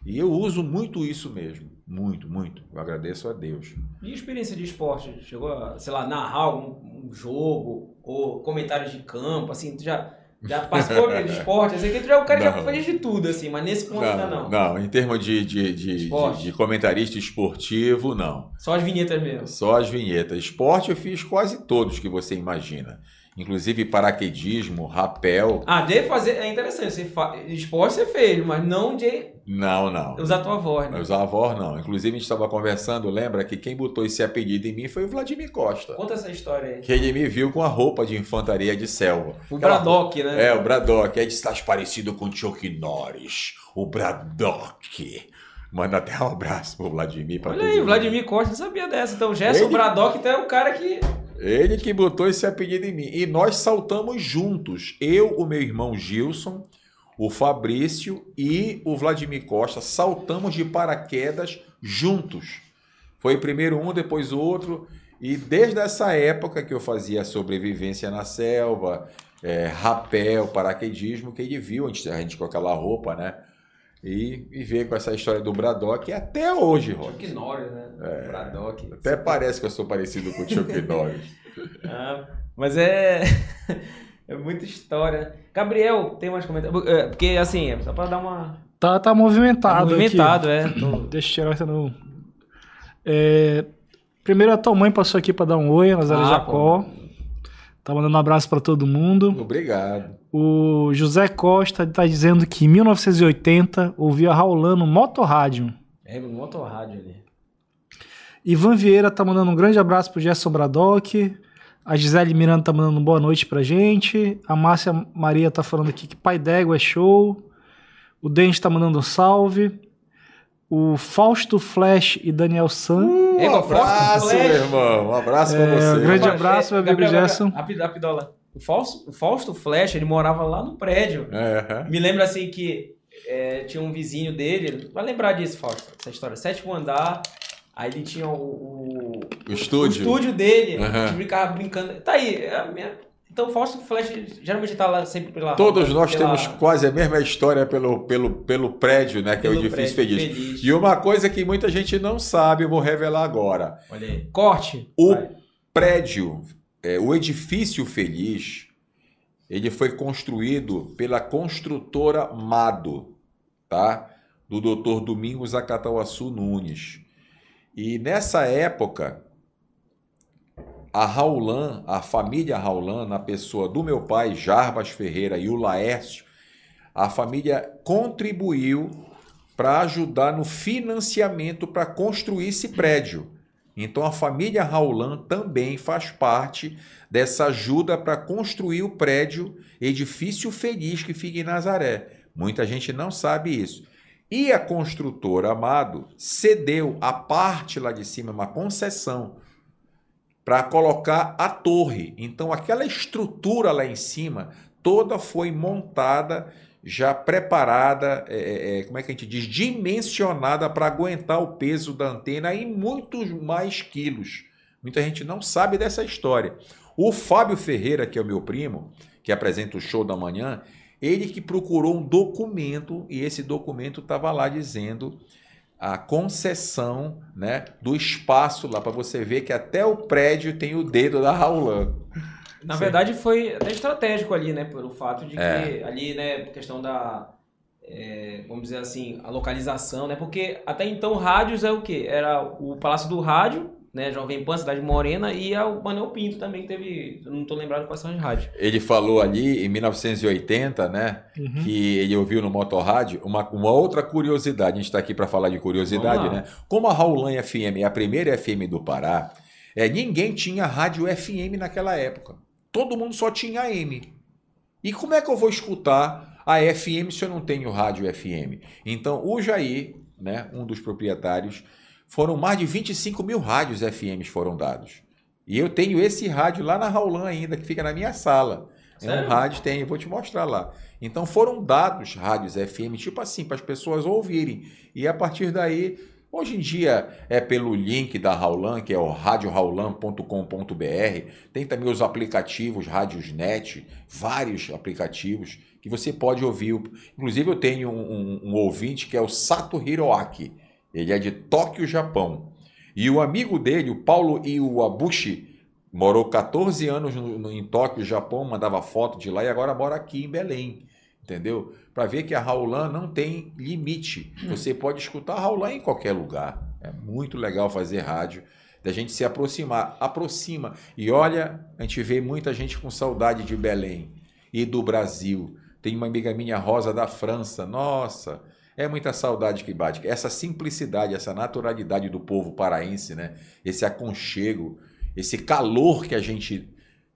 E eu uso muito isso mesmo. Muito, muito. Eu agradeço a Deus. E experiência de esporte? Chegou a, sei lá, narrar algum um jogo ou comentários de campo, assim, tu já, já participou de esporte? Assim, que tu já, o cara já Não. fez de tudo, assim, mas nesse ponto ainda não. não, em termos de, de, de, de, de comentarista esportivo, não. Só as vinhetas mesmo. Só as vinhetas. Esporte eu fiz quase todos que você imagina. Inclusive paraquedismo, rapel. Ah, de fazer, é interessante, você fa... esporte você fez, mas não de Não, não. usar tua voz, né? Os avós não. Inclusive a gente estava conversando, lembra que quem botou esse apelido em mim foi o Vladimir Costa. Conta essa história aí. Que ele me viu com a roupa de infantaria de selva. O Aquela Braddock, né? É, o Braddock. Aí disse, estás parecido com o Chuck Norris. O Braddock. Manda até um abraço pro Vladimir. pra Olha aí, o. Vladimir Costa não sabia dessa. Então, o Gerson Ele- Braddock então é o cara que. Ele que botou esse apelido em mim. E nós saltamos juntos. Eu, o meu irmão Gilson, o Fabrício e o Vladimir Costa saltamos de paraquedas juntos. Foi primeiro um, depois o outro. E desde essa época que eu fazia sobrevivência na selva, é, rapel, paraquedismo, que ele viu a gente, a gente com aquela roupa, né? E, e veio com essa história do Braddock até hoje, Rock. Chuck Norris, né? É. Braddock. Até parece que eu sou parecido com o Chuck Norris. Ah, mas é. é muita história. Gabriel, tem mais comentários? É, Porque, assim, é só pra dar uma. Tá, tá movimentado. Tá movimentado, aqui. é. Tô- Deixa eu tirar essa no. É, Primeiro a tua mãe passou aqui pra dar um oi, a Nazaré Ah, Jacó. Tá mandando um abraço pra todo mundo. Obrigado. O José Costa tá dizendo que em 1980 ouvia Raulano Motorrádio. É, no motorrádio ali. Ivan Vieira tá mandando um grande abraço pro Gerson Braddock. A Gisele Miranda tá mandando boa noite pra gente. A Márcia Maria tá falando aqui que Pai d'Égua é show. O Dente tá mandando um salve. O Fausto Flash e Daniel San. Um abraço, meu irmão. Um abraço pra É, você. um grande abraço, meu amigo Gabriel, Gerson. Gabriel, Rapid, rapidola. O Fausto, o Fausto Flash, ele morava lá no prédio. Me lembra assim que é, tinha um vizinho dele. Vai lembrar disso, Fausto, essa história. Sétimo andar. Aí ele tinha o, o, o estúdio. o estúdio dele. Aham. A gente brincava brincando. Tá aí. é a minha- Então o Fausto Flash geralmente tá lá sempre pela. Todos nós pela- temos quase a mesma história pelo, pelo, pelo prédio, né? Que é o pelo edifício prédio feliz. E uma coisa que muita gente não sabe, eu vou revelar agora. Olha aí. Corte. O Vai. prédio, é, o edifício feliz, ele foi construído pela construtora Mado, tá? Do Dr. Domingos Acatauaçu Nunes. E nessa época, a Raulan, a família Raulan, na pessoa do meu pai, Jarbas Ferreira e o Laércio, a família contribuiu para ajudar no financiamento para construir esse prédio. Então a família Raulan também faz parte dessa ajuda para construir o prédio Edifício Feliz que fica em Nazaré. Muita gente não sabe isso. E a construtora Amado cedeu a parte lá de cima, uma concessão, para colocar a torre. Então aquela estrutura lá em cima toda foi montada, já preparada, é, é, é, como é que a gente diz, dimensionada para aguentar o peso da antena e muitos mais quilos. Muita gente não sabe dessa história. O Fábio Ferreira, que é o meu primo, que apresenta o show da manhã, ele que procurou um documento e esse documento estava lá dizendo a concessão né, do espaço lá para você ver que até o prédio tem o dedo da Raulan. Na Sim. verdade, foi até estratégico ali, né? Pelo fato de que É. ali, né, questão da. é, vamos dizer assim, a localização, né? Porque até então rádios é o quê? Era o Palácio do Rádio, né? Jovem Pan, Cidade Morena, e a- o Manuel Pinto também que teve. Eu não tô lembrado quais são as rádios. Ele falou ali em 1980, né, Uhum. que ele ouviu no Motorrádio uma, uma outra curiosidade. A gente está aqui para falar de curiosidade, né? Como a Raulan FM é a primeira FM do Pará, é, ninguém tinha rádio FM naquela época. Todo mundo só tinha AM. E como é que eu vou escutar a FM se eu não tenho rádio FM? Então, o Jair, né, um dos proprietários, foram mais de 25 mil rádios FMs foram dados. E eu tenho esse rádio lá na Raulan ainda, que fica na minha sala. É um rádio, tem, vou te mostrar lá. Então foram dados rádios FM, tipo assim, para as pessoas ouvirem. E a partir daí, hoje em dia é pelo link da Raulan, que é o radioraulan.com.br. Tem também os aplicativos Rádiosnet, vários aplicativos que você pode ouvir. Inclusive eu tenho um, um- um ouvinte que é o Sato Hiroaki. Ele é de Tóquio, Japão. E o amigo dele, o Paulo Iwabushi, morou 14 anos no- no- em Tóquio, Japão, mandava foto de lá e agora mora aqui em Belém. Entendeu? Para ver que a Raulan não tem limite. Você pode escutar a Raulan em qualquer lugar. É muito legal fazer rádio, da gente se aproximar. Aproxima. E olha, a gente vê muita gente com saudade de Belém e do Brasil. Tem uma amiga minha, Rosa, da França. Nossa, é muita saudade que bate. Essa simplicidade, essa naturalidade do povo paraense, né? Esse aconchego, esse calor que a gente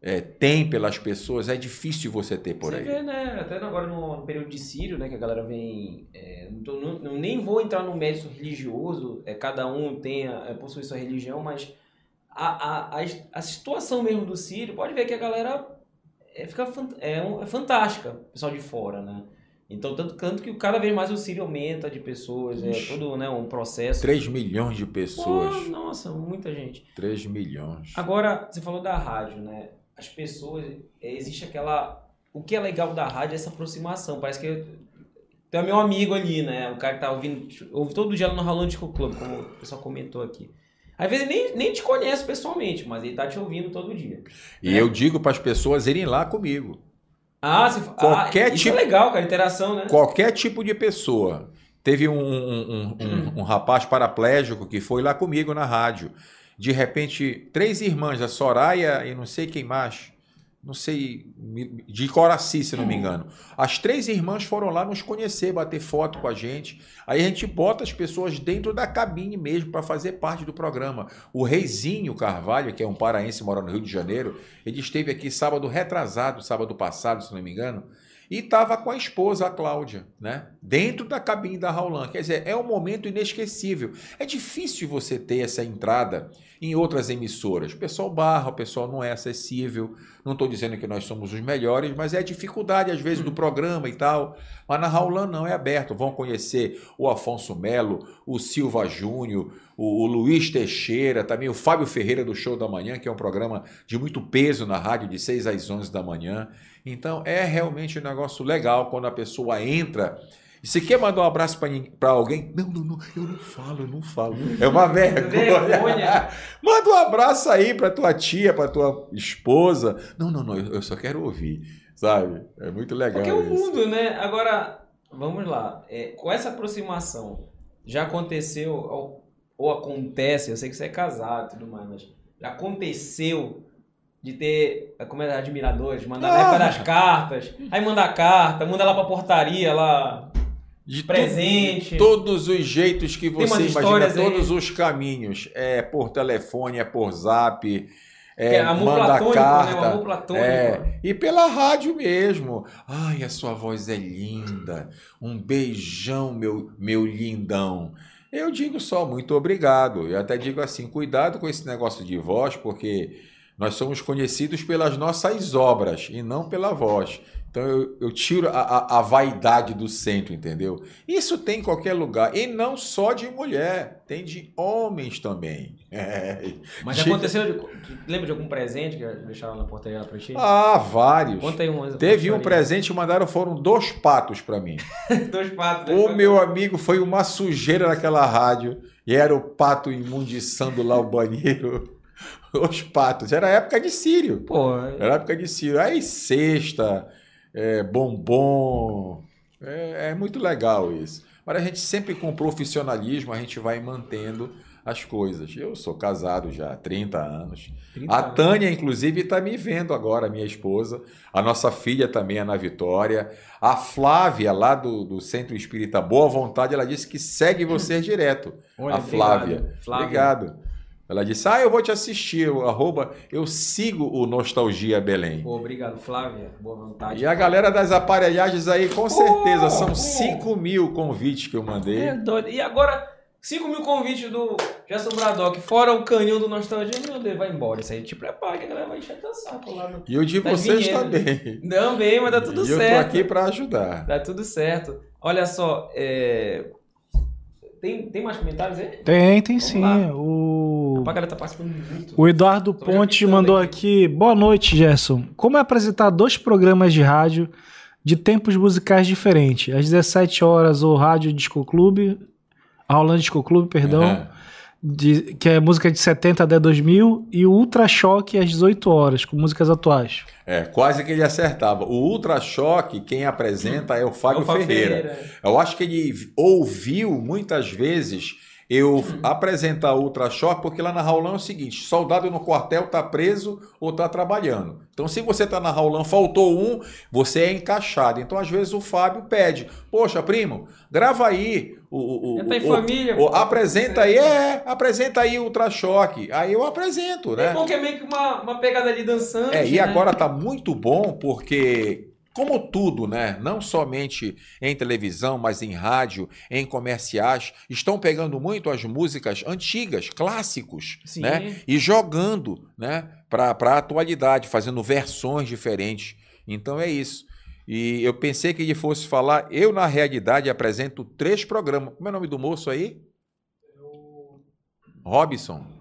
eh, tem pelas pessoas, é difícil você ter por Você aí. vê, né? Até agora no período de Sírio, né? Que a galera vem. é, não, não- nem vou entrar no mérito religioso, é, cada um tem a, é, possui sua religião, mas a, a, a, a situação mesmo do Sírio, pode ver que a galera é, fica é, é fantástica, o pessoal de fora, né? Então, tanto, tanto que cada vez mais o Sírio aumenta de pessoas, é Ixi. todo né, um processo. 3 milhões de pessoas. Pô, nossa, muita gente. 3 milhões. Agora, você falou da rádio, né? As pessoas, é, existe aquela. O que é legal da rádio é essa aproximação. Parece que tem meu amigo ali, né? O cara que tá ouvindo, ouve todo dia lá no Rolando Disco Club, como o pessoal comentou aqui. Às vezes ele nem, nem te conhece pessoalmente, mas ele tá te ouvindo todo dia. E eu digo para as pessoas irem lá comigo. Ah, você, Qualquer ah, tipo- é legal, cara, interação, né? Qualquer tipo de pessoa. Teve um, um, um- um- um rapaz paraplégico que foi lá comigo na rádio. De repente, três irmãs, a Soraya e não sei quem mais, não sei, de Coraci, se não me engano. As três irmãs foram lá nos conhecer, bater foto com a gente. Aí a gente bota as pessoas dentro da cabine mesmo para fazer parte do programa. O Reizinho Carvalho, que é um paraense mora no Rio de Janeiro, ele esteve aqui sábado retrasado, sábado passado, se não me engano, e estava com a esposa, a Cláudia, né? Dentro da cabine da Raulan. Quer dizer, é um momento inesquecível. É difícil você ter essa entrada em outras emissoras. O pessoal barra, o pessoal não é acessível. Não estou dizendo que nós somos os melhores, mas é a dificuldade, às vezes, do programa e tal. Mas na Raulan não é aberto. Vão conhecer o Afonso Melo, o Silva Júnior, o, o Luiz Teixeira, também o Fábio Ferreira do Show da Manhã, que é um programa de muito peso na rádio, de 6 às 11 da manhã. Então é realmente um negócio legal quando a pessoa entra. E se quer mandar um abraço para alguém, não, não, não, eu não falo, eu não falo. É uma vergonha. Vergonha. Manda um abraço aí para tua tia, para tua esposa. Não, não, não, eu só quero ouvir, sabe? É muito legal Porque é o mundo, né? Agora, vamos lá. É, com essa aproximação, já aconteceu ou, ou acontece, eu sei que você é casado e tudo mais, mas já aconteceu de ter a comunidade de admiradores, mandar na Ah. época das cartas, aí manda a carta, manda lá pra portaria, lá, De presente. todos os jeitos que você imagina, aí. todos os caminhos. É por telefone, é por zap, é, é amor manda platônico, carta. né? É, e pela rádio mesmo. Ai, a sua voz é linda. Um beijão, meu, meu lindão. Eu digo só muito obrigado. Eu até digo assim, cuidado com esse negócio de voz, porque nós somos conhecidos pelas nossas obras e não pela voz. Então eu, eu tiro a, a, a vaidade do centro, entendeu? Isso tem em qualquer lugar. E não só de mulher, tem de homens também. É. Mas aconteceu, de, lembra de algum presente que deixaram na portaria lá pra ti? Ah, vários. Conta aí um. Teve um presente, mandaram, foram dois patos para mim. Dois patos. dois O patos. meu amigo foi uma sujeira naquela rádio e era o pato imundiçando lá o banheiro. Os patos. Era época de Sírio. Pô, Era época de Sírio. Aí cesta, é, bombom. É, é muito legal isso. Mas a gente sempre com profissionalismo, a gente vai mantendo as coisas. Eu sou casado já há 30 anos. 30 A anos. Tânia, inclusive, está me vendo agora, minha esposa. A nossa filha também, Ana Vitória. A Flávia, lá do, do Centro Espírita Boa Vontade, ela disse que segue você direto. Olha, a Flávia. obrigado. Flávia. Obrigado. Ela disse, ah, eu vou te assistir, o arroba, eu sigo o Nostalgia Belém. Pô, obrigado, Flávia. Boa vontade. E a galera das aparelhagens aí, com certeza, são pô. 5 mil convites que eu mandei. É doido. E agora, 5 mil convites do Gerson Braddock, fora o canhão do Nostalgia, meu Deus, vai embora. Isso aí te prepara que a galera vai encher teu saco lá no... E o de Das vocês vinhetas. também. Bem, mas tá tudo e eu certo. tô aqui pra ajudar. Tá tudo certo. Olha só, é... tem, tem mais comentários aí? Tem, tem Vamos sim. lá. O... Galera tá. O Eduardo Tô Ponte mandou aqui. aqui. Boa noite, Gerson. Como é apresentar dois programas de rádio de tempos musicais diferentes? Às 17 horas, o Rádio Disco Clube, a Rolando Disco Clube, perdão, Aham. de- que é música de 70 até 2000, e o Ultra Choque às 18 horas, com músicas atuais. É, quase que ele acertava. O Ultra Choque, quem apresenta é o Fábio É o Fábio Ferreira. Eu acho que ele ouviu muitas vezes eu Uhum. apresentar o Ultra Choque, porque lá na Raulão é o seguinte: soldado no quartel tá preso ou tá trabalhando. Então, se você tá na Raulão, faltou um, você é encaixado. Então, às vezes, o Fábio pede: Poxa, primo, grava aí. O, o, o- família, o- apresenta aí, é, apresenta aí o Ultra Choque. Aí eu apresento, É né? bom que é meio que uma, uma pegada ali dançante. É, e né? agora tá muito bom porque, como tudo, né? Não somente em televisão, mas em rádio, em comerciais, estão pegando muito as músicas antigas, clássicos, Sim. né? E jogando, né? Para a atualidade, fazendo versões diferentes. Então é isso. E eu pensei que ele fosse falar. Eu, na realidade, apresento três programas. Como é o nome do moço aí? Robson.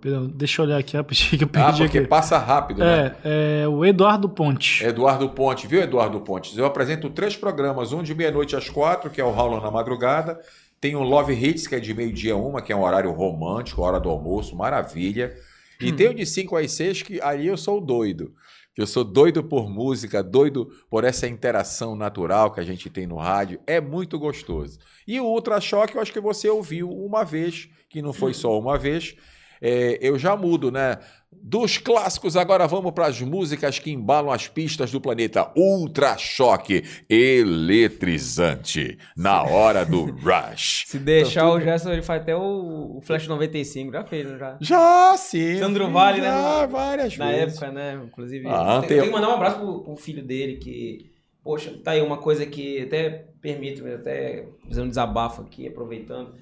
Perdão, deixa eu olhar aqui rapidinho que eu Ah, porque aqui. passa rápido, né? É, é o Eduardo Ponte. Eduardo Ponte, viu, Eduardo Pontes? Eu apresento três programas, um de meia-noite às quatro, que é o Raulão na madrugada. Tem o Love Hits, que é de meio-dia a uma, que é um horário romântico, hora do almoço, maravilha. E tem o de cinco às seis, que aí eu sou doido. Eu sou doido por música, doido por essa interação natural que a gente tem no rádio. É muito gostoso. E o Ultra Choque, eu acho que você ouviu uma vez, que não foi só uma vez. É, eu já mudo, né? Dos clássicos, agora vamos para as músicas que embalam as pistas do planeta. Ultra Choque, eletrizante, na hora do rush. Se deixar o Gerson, ele faz até o, Flash 95, já fez, né? já. Já, sim. Sandro Vale, né, Já, várias Na vezes. época, né? Inclusive. Ah, tem, tem- tem que mandar um abraço pro, pro filho dele, que. Poxa, tá aí uma coisa que até permite, até fazer um desabafo aqui, aproveitando.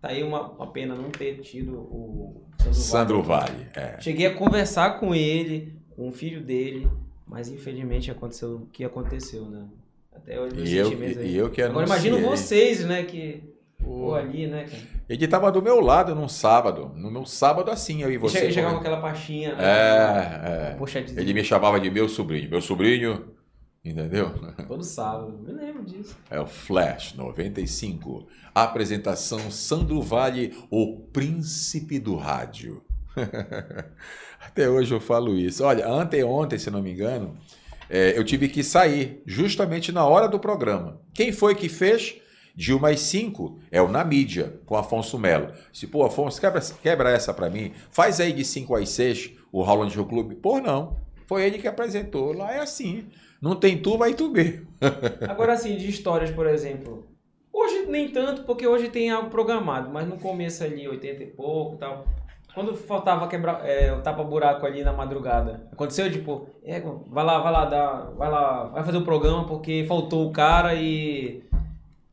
Tá aí uma, uma pena não ter tido o Sandro, Vale. É. Cheguei a conversar com ele, com o filho dele, mas infelizmente aconteceu o que aconteceu, né? Até hoje meus E eu, aí. e eu que Agora imagino vocês, né, que. Pô, ali, né, cara? Ele estava do meu lado num sábado. No meu sábado, assim, eu e você. Você chegava com aquela pastinha, né? É, é. Pochetezinha. Ele me chamava de meu sobrinho. Meu sobrinho, entendeu? Todo sábado. Me lembro disso. É o Flash 95. Apresentação Sandro Vale, o príncipe do rádio. Até hoje eu falo isso. Olha, anteontem, se não me engano, é, eu tive que sair justamente na hora do programa. Quem foi que fez? Dilma às 5 é o Na Mídia, com Afonso Melo. Se, pô, Afonso, quebra, quebra essa pra mim. Faz aí de 5 às 6 o Roland Show Clube. Pô, não. Foi ele que apresentou. Lá é assim. Não tem tu, vai tu ver. Agora, assim, de histórias, por exemplo. Hoje nem tanto, porque hoje tem algo programado, mas no começo ali, 80 e pouco e tal. Quando faltava quebrar é, o tapa-buraco ali na madrugada. Aconteceu, tipo, é, vai lá, vai lá, dá, vai lá, vai fazer o programa porque faltou o cara e.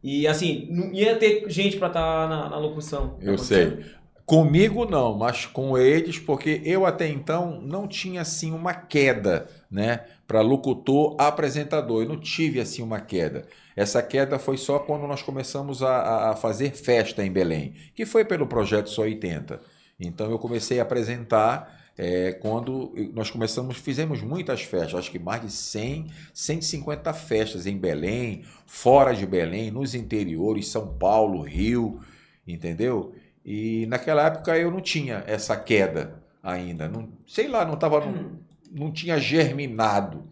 E assim, não ia ter gente pra estar na, na locução. Eu Aconteceu? sei. Comigo não, mas com eles, porque eu até então não tinha assim uma queda, né, para locutor apresentador. Eu não tive assim uma queda. Essa queda foi só quando nós começamos a, a- fazer festa em Belém, que foi pelo projeto Só 80. Então eu comecei a apresentar é, quando nós começamos, fizemos muitas festas, acho que mais de 100, 150 festas em Belém, fora de Belém, nos interiores, São Paulo, Rio, entendeu? E naquela época eu não tinha essa queda ainda, não, sei lá, não tava, não, tinha germinado,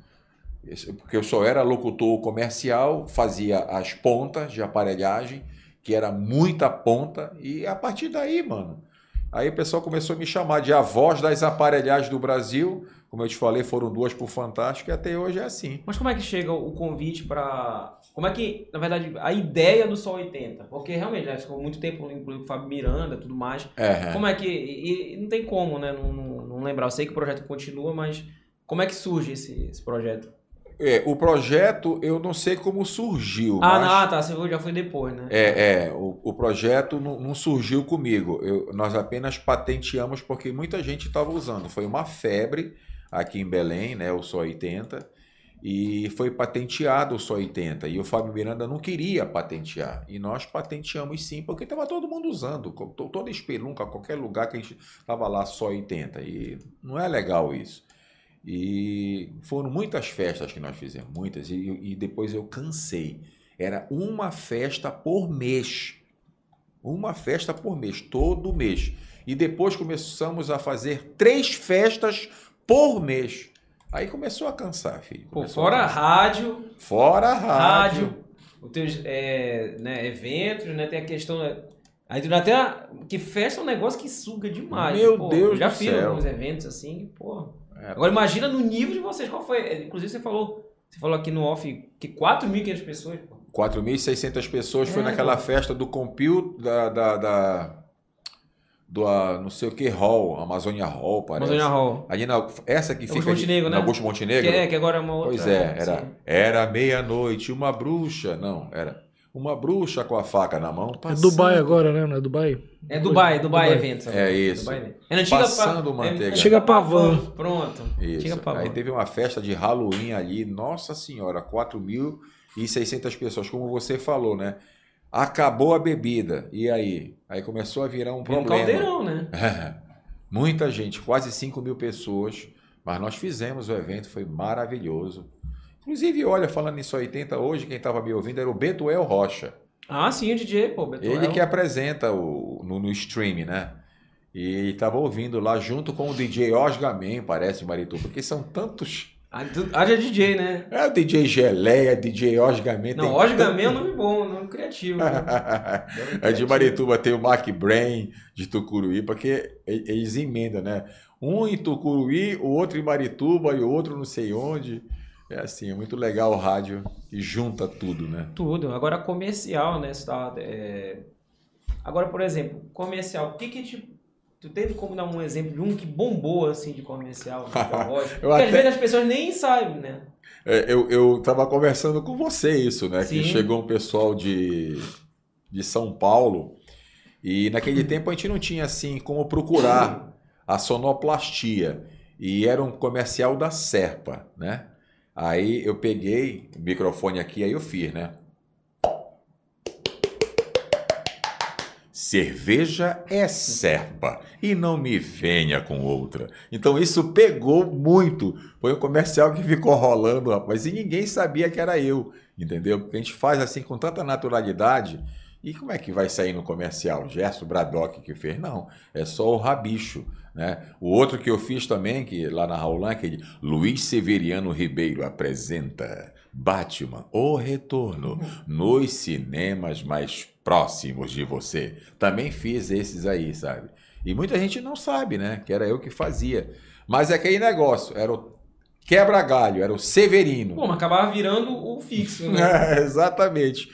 porque eu só era locutor comercial, fazia as pontas de aparelhagem, que era muita ponta, e a partir daí, mano, aí o pessoal começou a me chamar de a voz das aparelhagens do Brasil, como eu te falei, foram duas por Fantástico, e até hoje é assim. Mas como é que chega o convite pra. Como é que, na verdade, a ideia do Sol 80? Porque realmente, né, ficou muito tempo, incluindo o Fábio Miranda e tudo mais. É, Como é que. E, e não tem como, né? Não, não lembrar. Eu sei que o projeto continua, mas como é que surge esse, esse projeto? É, o projeto, eu não sei como surgiu. Ah, mas... não, ah, tá. Você já foi depois, né? É, é o, o projeto não, não surgiu comigo. Eu- nós apenas patenteamos porque muita gente estava usando. Foi uma febre aqui em Belém, né? O Só 80. E foi patenteado o Só 80. E o Fábio Miranda não queria patentear. E nós patenteamos sim, porque estava todo mundo usando. Toda espelunca, qualquer lugar que a gente estava lá Só 80. E não é legal isso. E foram muitas festas que nós fizemos, muitas. E, e depois eu cansei. Era uma festa por mês. Uma festa por mês, todo mês. E depois começamos a fazer três festas por mês. Aí começou a cansar, filho. Pô, fora a rádio, Fora rádio. rádio, os teus é, né, eventos, né? Tem a questão. né, Aí tu até. a- Que festa é um negócio que suga demais. Meu pô. Deus Eu já fiz alguns eventos assim, pô. É, Agora imagina no nível de vocês, qual foi? é, Inclusive você falou. Você falou aqui no off que 4.500 pessoas, pô. 4.600 pessoas foi É, naquela pô. festa do Compil da, da, da- do ah, não sei o que Hall, Amazônia Hall, parece. Amazônia Hall. Ali na, essa que Augusto fica ali- Montenegro, na né? Augusto Montenegro. Que é, que agora é uma outra. Pois é, era, sim. era meia-noite, uma bruxa, não, era uma bruxa com a faca na mão. É passando- Dubai agora, né? Não é Dubai? É Dubai, Dubai, Dubai. Eventos. É isso. Dubai. É na antiga Passando pa- manteiga. é- Antiga Pavan. Pronto. Isso. Antiga Pavan. Aí teve uma festa de Halloween ali, nossa senhora, 4.600 pessoas, como você falou, né? Acabou a bebida, e aí? Aí começou a virar um Vira um problema. caldeirão, né? Muita gente, quase 5 mil pessoas, mas nós fizemos o evento, foi maravilhoso. Inclusive, olha, falando nisso 80 hoje, quem estava me ouvindo era o Betuel Rocha. Ah, sim, o DJ, pô. Beto Ele El. que apresenta o, no, no stream, né? E estava ouvindo lá junto com o DJ Osgar Man, parece, Maritu, porque são tantos. Ah, Haja DJ, né? É o DJ Geleia, DJ Osgar Man. Não, Osgar tanto- é um nome bom, nome criativo. né? É de Marituba tem o Mark Brain de Tucuruí, porque eles emendam, né? Um em Tucuruí, o outro em Marituba e o outro não sei onde. É assim, é muito legal o rádio e junta tudo, né? Tudo. Agora comercial, né? Tá, é... Agora, por exemplo, comercial. O que que te... Tu teve como dar um exemplo de um que bombou, assim, de comercial? de até- às vezes as pessoas nem sabem, né? É, eu, eu tava conversando com você isso, né? Sim. Que chegou um pessoal de, de São Paulo e naquele tempo a gente não tinha assim como procurar a sonoplastia e era um comercial da Serpa, né? Aí eu peguei o microfone aqui, aí eu fiz, né? Cerveja é Serpa e não me venha com outra. Então isso pegou muito. Foi um comercial que ficou rolando, rapaz, e ninguém sabia que era eu, entendeu? Porque a gente faz assim com tanta naturalidade. E como é que vai sair no comercial? Gerson Bradock que fez? Não, é só o rabicho. Né? O outro que eu fiz também, que lá na Raulan, aquele Luiz Severiano Ribeiro apresenta Batman, O Retorno, nos cinemas mais próximos de você. Também fiz esses aí, sabe? E muita gente não sabe, né? Que era eu que fazia. Mas é aquele negócio, era o quebra-galho, era o Severino. Pô, mas acabava virando o fixo, né? É, exatamente.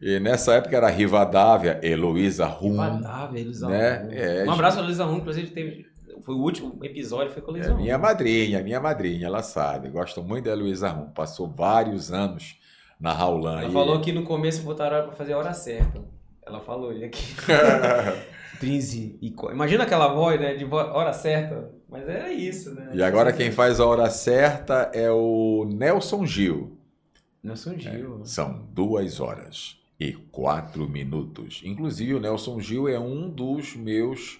E nessa época era Rivadávia, Heloísa Rum. Vadava, Elisa Né? Rum. É, um abraço a Elisa Rum, inclusive teve. Foi o último episódio, foi com a É Elisa Rum. minha madrinha, minha madrinha, ela sabe. Gosto muito da Heloísa Rum. Passou vários anos na Raulan. Ela falou que no começo botaram ela pra fazer a hora certa. Ela falou, e aqui. Trinzi. E Imagina aquela voz, né? De hora certa. Mas era isso, né? E agora quem faz a hora certa é o Nelson Gil. Nelson Gil. São duas horas e quatro minutos. Inclusive, o Nelson Gil é um dos meus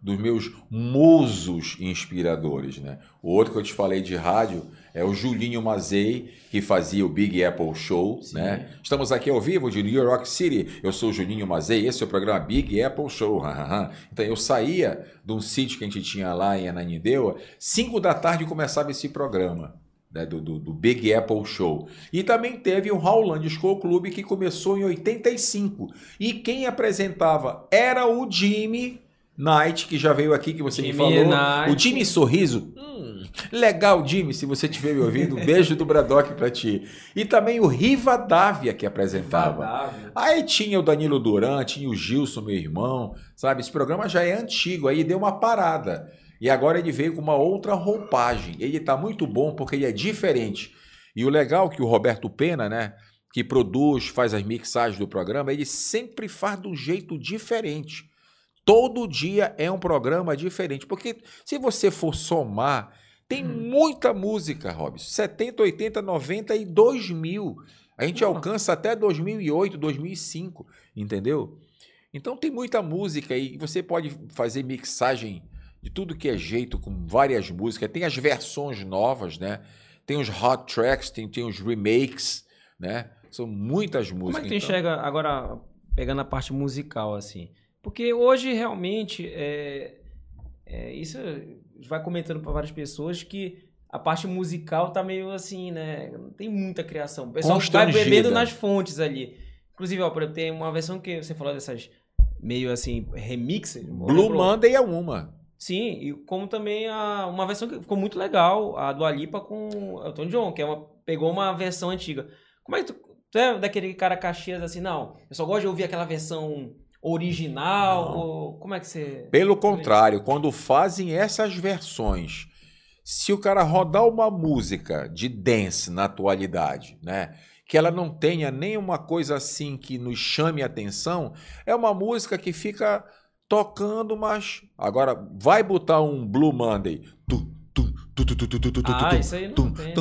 dos meus musos inspiradores, né? O outro que eu te falei de rádio é o Julinho Mazei, que fazia o Big Apple Show, Sim. né? Estamos aqui ao vivo de New York City. Eu sou o Julinho Mazei, esse é o programa Big Apple Show. então eu saía de um sítio que a gente tinha lá em Ananindeua, 5 da tarde começava esse programa né, do, do- do Big Apple Show. E também teve o Howland School Club que começou em 85. E quem apresentava era o Jimmy Knight, que já veio aqui, que você me Jimmy falou. Knight. O Jimmy Sorriso. Hum, legal, Jimmy, se você estiver me ouvindo, um beijo do Bradock pra ti. E também o Rivadavia que apresentava. Vadava. Aí tinha o Danilo Duran, tinha o Gilson, meu irmão, sabe? Esse programa já é antigo, aí deu uma parada. E agora ele veio com uma outra roupagem. Ele tá muito bom porque ele é diferente. E o legal é que o Roberto Pena, né, que produz, faz as mixagens do programa, ele sempre faz de um jeito diferente. Todo dia é um programa diferente. Porque se você for somar, tem muita música, Robson. 70, 80, 90 e 2000. A gente Nossa. alcança até 2008, 2005, entendeu? Então tem muita música e você pode fazer mixagem de tudo que é jeito com várias músicas. Tem as versões novas, né? Tem os hot tracks, tem, tem os remakes, né? São muitas músicas. Como é que tu então- enxerga agora, pegando a parte musical, assim? Porque hoje, realmente, é, é, isso vai comentando para várias pessoas que a parte musical tá meio assim, né? Não tem muita criação. O pessoal vai bebendo nas fontes ali. Inclusive, ó, por exemplo, tem uma versão que você falou dessas meio assim, remixes. Blue? Monday é uma. Sim, e como também a, uma versão que ficou muito legal, a do Alipa com o Elton John, que é uma, pegou uma versão antiga. Como é que tu, tu é daquele cara Caxias assim, não, eu só gosto de ouvir aquela versão original, ou como é que você... Pelo contrário, quando fazem essas versões, se o cara rodar uma música de dance na atualidade, né? Que ela não tenha nenhuma coisa assim que nos chame a atenção, é uma música que fica tocando, mas. Agora, vai botar um Blue Monday. Tum, Ah, isso aí não tem, né?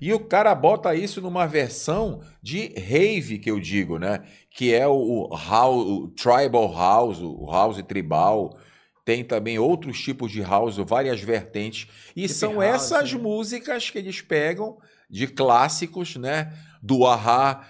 E o cara bota isso numa versão de rave, que eu digo, né? Que é o, o house, o tribal house, o house tribal. Tem também outros tipos de house, várias vertentes. E Deep são house, essas né? músicas que eles pegam de clássicos, né? Do Ahá,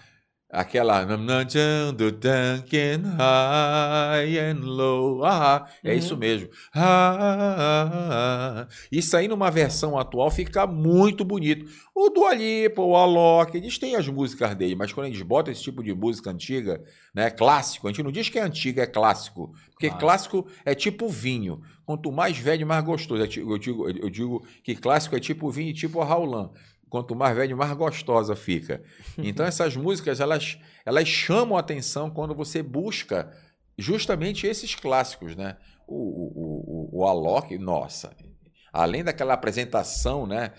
aquela the tanking high and low. Ahá, é Uhum. isso mesmo. Ah, isso aí numa versão atual fica muito bonito. O do Alipa, o Alok, eles têm as músicas dele, mas quando eles botam esse tipo de música antiga, né, clássico, a gente não diz que é antiga, é clássico, porque Claro. clássico é tipo vinho. Quanto mais velho, mais gostoso. Eu digo, eu digo que clássico é tipo vinho, tipo a Raulan. Quanto mais velho, mais gostosa fica. Então essas músicas, elas, elas chamam a atenção quando você busca justamente esses clássicos, né? O, o, o, o Alok, nossa, além daquela apresentação, né?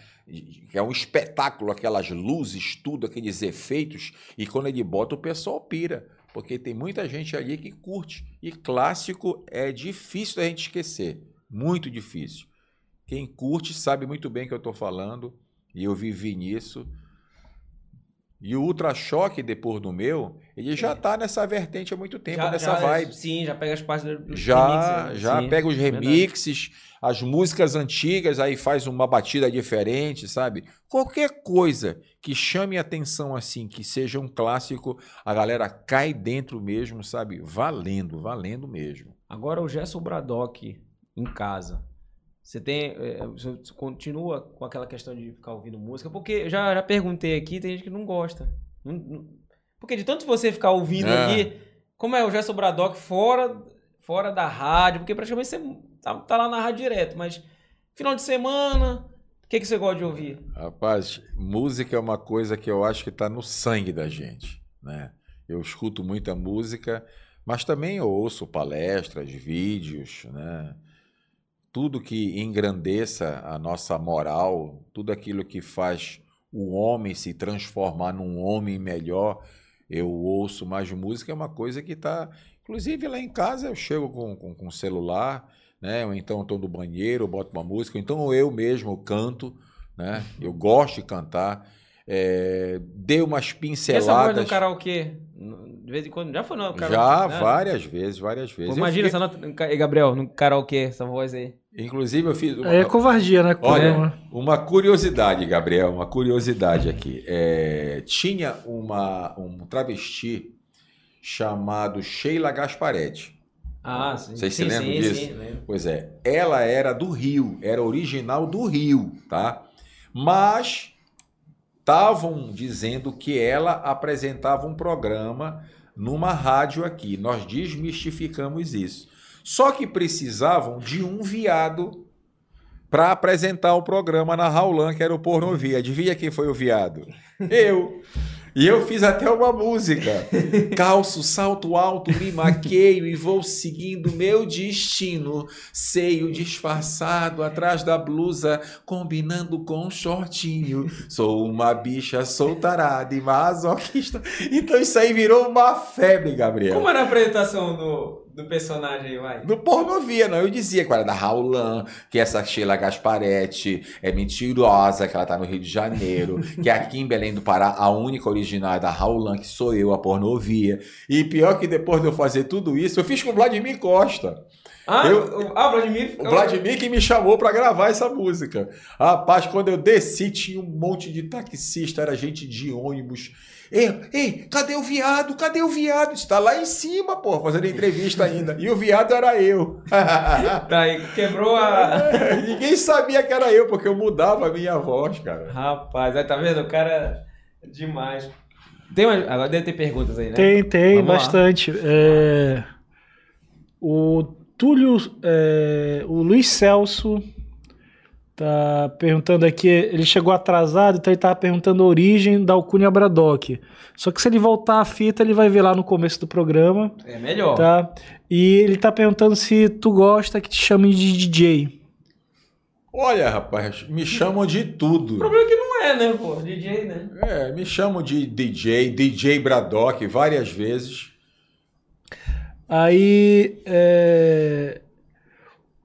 Que é um espetáculo, aquelas luzes, tudo, aqueles efeitos, e quando ele bota, o pessoal pira, porque tem muita gente ali que curte. E clássico é difícil da gente esquecer, muito difícil. Quem curte sabe muito bem o que eu estou falando, e eu vivi nisso. E o Ultra Choque, depois do meu, ele já tá nessa vertente há muito tempo, Já- nessa já- vibe. Sim, já pega as partes do- dos Já, remixes, né? já Sim, pega os verdade. remixes, as músicas antigas, aí faz uma batida diferente, sabe? Qualquer coisa que chame atenção assim, que seja um clássico, a galera cai dentro mesmo, sabe? Valendo, valendo mesmo. Agora o Gerson Braddock em casa. Você tem. é, Você continua com aquela questão de ficar ouvindo música? Porque eu já, já perguntei aqui, tem gente que não gosta. Não- não- porque de tanto você ficar ouvindo É. ali, como é o Gerson Braddock fora, fora da rádio, porque praticamente você tá, tá lá na rádio direto, mas final de semana, o que, que você gosta de ouvir? Rapaz, música é uma coisa que eu acho que está no sangue da gente, né? Eu escuto muita música, mas também eu ouço palestras, vídeos, né? Tudo que engrandeça a nossa moral, tudo aquilo que faz o homem se transformar num homem melhor, eu ouço mais música, é uma coisa que está. Inclusive lá em casa eu chego com, com, com celular, né? Ou então estou no banheiro, boto uma música, ou então eu mesmo canto né? Eu gosto de cantar. É, dei umas E essa voz pinceladas. no karaokê? De vez em quando, já foi no karaokê? Já né? várias vezes, várias Pô, vezes. Eu imagina fiquei- essa nota, Gabriel, no karaokê, essa voz aí. Inclusive, eu fiz. uma- Aí é covardia, né? Olha, Programa. uma curiosidade, Gabriel, uma curiosidade aqui. É, tinha uma, um travesti chamado Sheila Gasparetti. Ah, sim. Vocês se sim, lembram sim, disso? Sim, lembro. Pois é, ela era do Rio, era original do Rio, tá? Mas estavam dizendo que ela apresentava um programa numa rádio aqui. Nós desmistificamos isso. Só que precisavam de um viado para apresentar o programa na Raulan, que era o Pornovia. Adivinha quem foi o viado? Eu. E eu fiz até uma música. Calço, salto alto, me maqueio e vou seguindo meu destino. Seio disfarçado atrás da blusa, combinando com um shortinho. Sou uma bicha soltarada e masoquista. Então isso aí virou uma febre, Gabriel. Como era a apresentação do, do personagem aí, vai? No porno via, não. Eu dizia que era da Raulan, que essa Sheila Gasparetti é mentirosa, que ela tá no Rio de Janeiro, que aqui em Belém do Pará a única original é da Raulan, que sou eu, a pornovia. E pior que depois de eu fazer tudo isso, eu fiz com o Vladimir Costa. Ah, Eu- ah, Vladimir. O Vladimir que me chamou pra gravar essa música. Rapaz, quando eu desci, tinha um monte de taxista, era gente de ônibus. Ei, ei, cadê o viado? Cadê o viado? Está lá em cima, pô, fazendo entrevista ainda. E o viado era eu. Tá aí, quebrou a. Ninguém sabia que era eu, porque eu mudava a minha voz, cara. Rapaz, aí tá vendo? O cara. é Demais. Tem uma... Agora deve ter perguntas aí, né? Tem, tem, Vamos bastante. É, o Túlio, é, o Luiz Celso tá perguntando aqui, ele chegou atrasado, então ele tava perguntando a origem da alcunha Braddock. Só que se ele voltar a fita, ele vai ver lá no começo do programa, É melhor. tá? E ele tá perguntando se tu gosta que te chamem de DJ. Olha, rapaz, me chamam de tudo. O problema é que não é, né, pô? DJ, né? É, me chamam de DJ, DJ Braddock várias vezes. Aí é,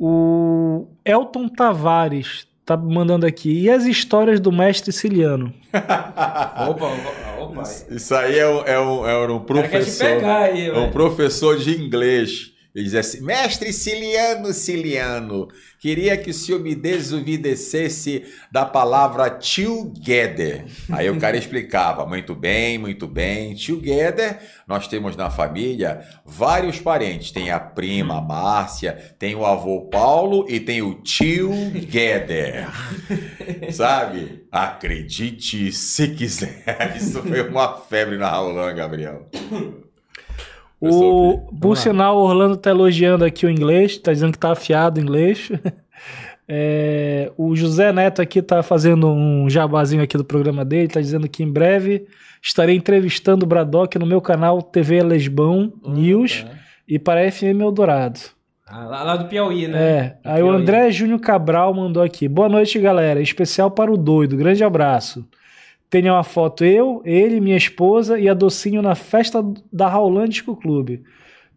o Elton Tavares tá mandando aqui. E as histórias do mestre Ciliano? Opa, opa, opa. Isso aí é um, é um, é um professor. pegar aí, É um professor de inglês. Ele diz assim: Mestre Ciliano, Ciliano, queria que o senhor me desobedecesse da palavra together. Aí o cara explicava: Muito bem, muito bem. Together, nós temos na família vários parentes. Tem a prima Márcia, tem o avô Paulo e tem o tio Gueder. Sabe? Acredite se quiser. Isso foi uma febre na Raulã, Gabriel. O, por sinal, o Orlando tá elogiando aqui o inglês, tá dizendo que tá afiado o inglês. É, o José Neto aqui tá fazendo um jabazinho aqui do programa dele, tá dizendo que em breve estarei entrevistando o Braddock no meu canal TV Lesbão News Tá. e para FM Eldorado. Ah, lá, lá do Piauí, né? É, Do aí o Piauí. André Júnior Cabral mandou aqui. Boa noite, galera. Especial para o doido. Grande abraço. Tem uma foto eu, ele, minha esposa e a Docinho na festa da Rauland Disco Clube.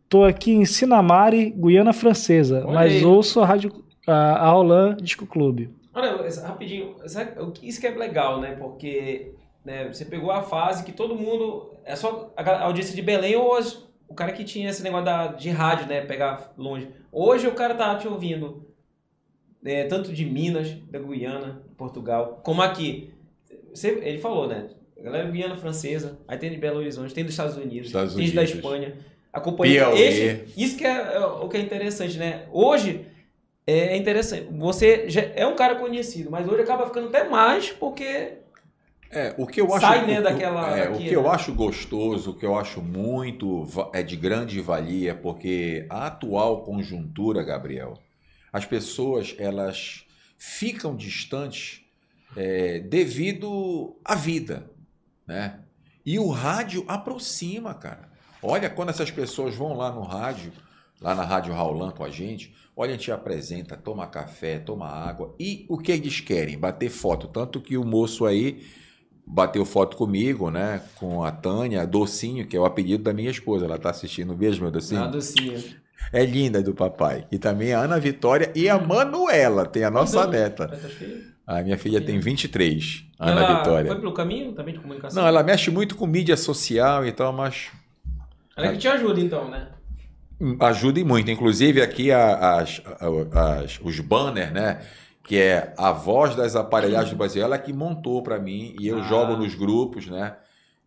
Tô aqui em Sinamari, Guiana Francesa, Olha mas aí. ouço a rádio a, a Rauland Disco Clube. Olha, rapidinho, isso que é legal, né? Porque né, você pegou a fase que todo mundo. É só a audiência de Belém ou as- o cara que tinha esse negócio da, de rádio, né? Pegar longe. Hoje o cara tá te ouvindo. né, tanto de Minas, da Guiana, Portugal, como aqui. Ele falou, né? A galera Guiana francesa, aí tem de Belo Horizonte, tem dos Estados Unidos, Estados tem da Unidos. Espanha. Acompanha esse, isso que é, é o que é interessante, né? Hoje é interessante. Você já é um cara conhecido, mas hoje acaba ficando até mais porque É, o que eu acho, Sai, né, o- daquela- é, o daqui, que eu né? acho gostoso, o que eu acho muito é de grande valia, porque a atual conjuntura, Gabriel, as pessoas elas ficam distantes é, devido à vida, né? E o rádio aproxima, cara. Olha quando essas pessoas vão lá no rádio, lá na Rádio Raulan com a gente, olha, a gente apresenta, toma café, toma água. E o que eles querem? Bater foto. Tanto que o moço aí bateu foto comigo, né? Com a Tânia Docinho, que é o apelido da minha esposa. Ela tá assistindo. Um beijo, meu Docinho. a docinha. É linda do papai. E também a Ana Vitória e a Manuela, tem a nossa neta. A minha filha tem 23, a Ana Ela Vitória. foi pelo caminho também de comunicação? Não, ela mexe muito com mídia social e tal, mas Ela que te ajuda então, né? ajuda e muito. Inclusive aqui as, as- os banners, né? Que é a voz das aparelhagens do Brasil, ela que montou para mim e eu Ah. jogo nos grupos, né?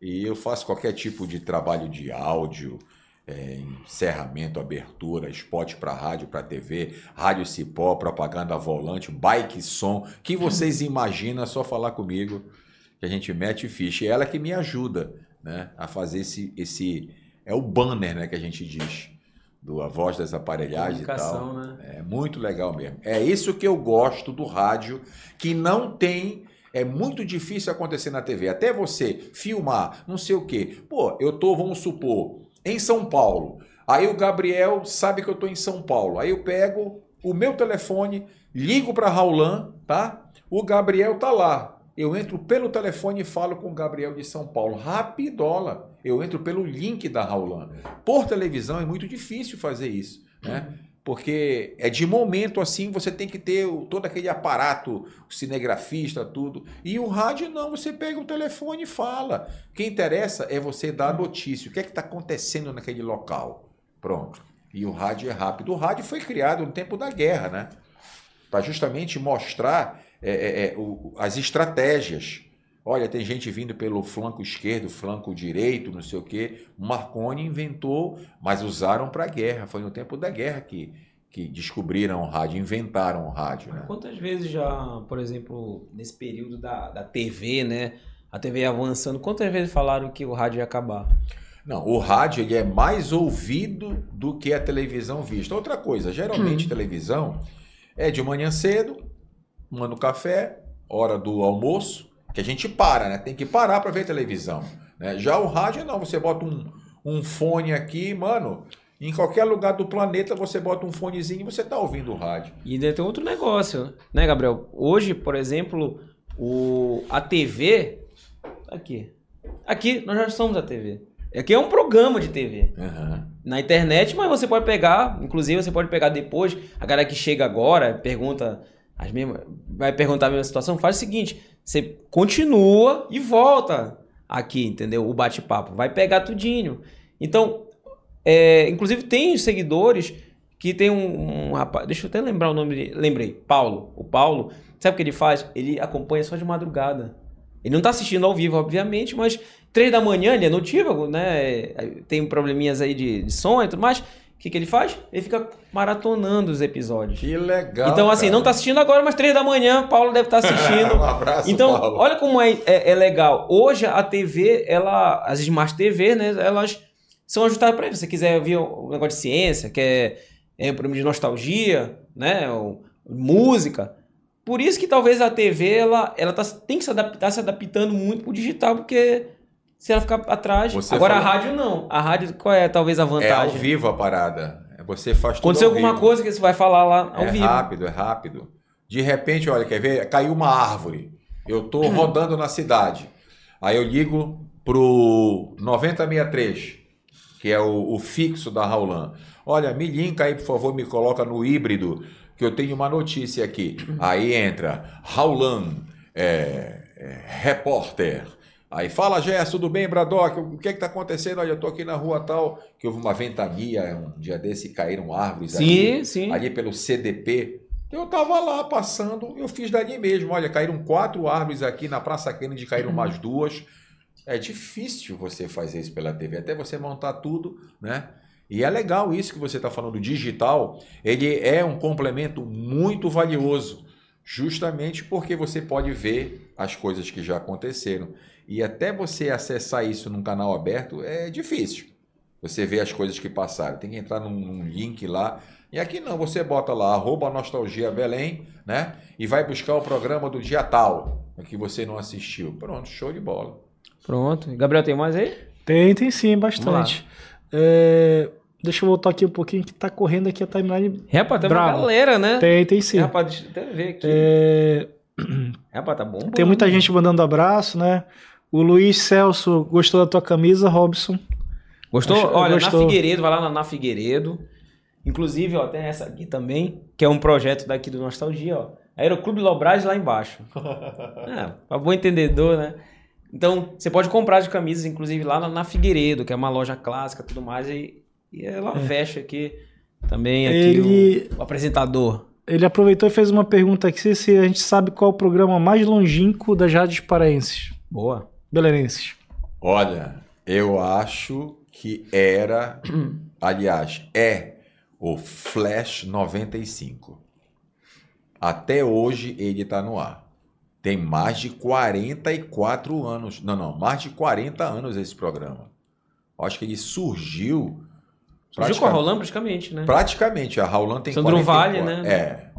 E eu faço qualquer tipo de trabalho de áudio, é, encerramento, abertura, spot para rádio, para TV, rádio cipó, propaganda volante, bike som, que vocês imaginam, é só falar comigo que a gente mete ficha. E ela que me ajuda, né, a fazer esse esse é o banner, né, que a gente diz do a voz das aparelhagens e tal. Né? É muito legal mesmo. É isso que eu gosto do rádio, que não tem É muito difícil acontecer na TV. Até você filmar, não sei o quê. Pô, eu tô, vamos supor, em São Paulo. Aí o Gabriel sabe que eu tô em São Paulo. Aí eu pego o meu telefone, ligo para Raulan, tá? O Gabriel tá lá. Eu entro pelo telefone e falo com o Gabriel de São Paulo. Rapidola. Eu entro pelo link da Raulan. Por televisão é muito difícil fazer isso, né? Porque é de momento assim, você tem que ter todo aquele aparato, o cinegrafista, tudo. E o rádio não, você pega o telefone e fala. O que interessa é você dar a notícia. O que é que está acontecendo naquele local? Pronto. E o rádio é rápido. O rádio foi criado no tempo da guerra, né? Para justamente mostrar é, é, é, o- as estratégias. Olha, tem gente vindo pelo flanco esquerdo, flanco direito, não sei o quê. Marconi inventou, mas usaram para a guerra. Foi no tempo da guerra que, que descobriram o rádio, inventaram o rádio. Né? Quantas vezes já, por exemplo, nesse período da, da TV, né? A TV avançando, quantas vezes falaram que o rádio ia acabar? Não, o rádio ele é mais ouvido do que a televisão vista. Outra coisa, geralmente televisão é de manhã cedo, uma no café, hora do almoço, que a gente para, né? Tem que parar para ver televisão. né? Já o rádio não, você bota um, um fone aqui, mano. Em qualquer lugar do planeta você bota um fonezinho e você tá ouvindo o rádio. E ainda tem outro negócio, né, Gabriel? Hoje, por exemplo, o, a TV. Aqui. Aqui, nós já somos a TV. Aqui é um programa de TV. Aham. Na internet, mas você pode pegar, inclusive você pode pegar depois. A galera que chega agora pergunta. As mesmas, vai perguntar a mesma situação, faz o seguinte: você continua e volta aqui, entendeu? O bate-papo. Vai pegar tudinho. Então, é, inclusive tem seguidores que tem um, um rapaz. Deixa eu até lembrar o nome dele. Lembrei, Paulo. O Paulo, sabe o que ele faz? Ele acompanha só de madrugada. Ele não tá assistindo ao vivo, obviamente, mas três da manhã ele é notívago, né? Tem probleminhas aí de, de som e tudo mais. O que, que ele faz? Ele fica maratonando os episódios. Que legal. então, assim, cara. não tá assistindo agora, mas três da manhã, Paulo deve estar assistindo. um abraço, Então, Paulo. olha como é, é- é legal. Hoje a TV, ela, as Smart TV, né, elas são ajustadas para isso. Se você quiser ouvir um negócio de ciência, quer é, um programa de nostalgia, né, ou música. Por isso que talvez a TV ela, ela tá, tem que se adaptar, se adaptando muito pro digital, porque se ela ficar atrás. Você Agora falou- a rádio não. A rádio, qual é talvez a É ao vantagem? vivo a parada. Você faz tudo Aconteceu alguma vivo. coisa que você vai falar lá ao é vivo. rápido, é rápido. De repente, olha, quer ver? Caiu uma árvore. Eu tô rodando na cidade. Aí eu ligo pro 9063, que é o, o fixo da Raulan. Olha, me linka aí, por favor, me coloca no híbrido, que eu tenho uma notícia aqui. Aí entra Raulan, é, é, repórter. Aí fala, Gerson, tudo bem, Bradock? O que é que tá acontecendo? Olha, eu tô aqui na rua tal, que houve uma ventania, um dia desse caíram árvores Sim, ali sim. ali pelo CDP. Eu tava lá passando, eu fiz dali mesmo. Olha, caíram quatro árvores aqui na Praça Kennedy, caíram mais duas. É difícil você fazer isso pela TV, até você montar tudo, né? E é legal isso que você está falando, o digital, ele é um complemento muito valioso, justamente porque você pode ver as coisas que já aconteceram. E até você acessar isso num canal aberto é difícil. Você vê as coisas que passaram. Tem que entrar num, num link lá. E aqui não, você bota lá, arroba Nostalgia Belém, né? E vai buscar o programa do dia tal, que você não assistiu. Pronto, show de bola. Pronto. Gabriel, tem mais aí? Tem, tem sim, bastante. É, deixa eu voltar aqui um pouquinho que tá correndo aqui a timeline. Rapaz, tem uma galera, né? Tem, tem sim. Rapaz, deixa eu até ver aqui. É, Rapaz, tá bom. tem muita gente mandando abraço, né? O Luiz Celso gostou da tua camisa, Robson. Gostou? Acho- Olha, gostou. na Figueiredo, vai lá na, na Figueiredo. Inclusive, ó, tem essa aqui também, que é um projeto daqui do Nostalgia, ó. Aeroclube Lobras lá embaixo. é, pra bom entendedor, né? Então, você pode comprar de camisas, inclusive, lá na, na Figueiredo, que é uma loja clássica e tudo mais, e, e ela veste aqui também aqui Ele- o, o apresentador. Ele aproveitou e fez uma pergunta aqui se a gente sabe qual é o programa mais longínquo das rádios paraenses, Boa. Belenenses. Olha, eu acho que era, aliás, é o Flash 95. Até hoje ele está no ar. Tem mais de 44 anos. Não, não, mais de 40 anos esse programa. Acho que ele surgiu. Surgiu com a Roland praticamente, né? Praticamente, a Raulan tem Sandro 44. Vale, né? É.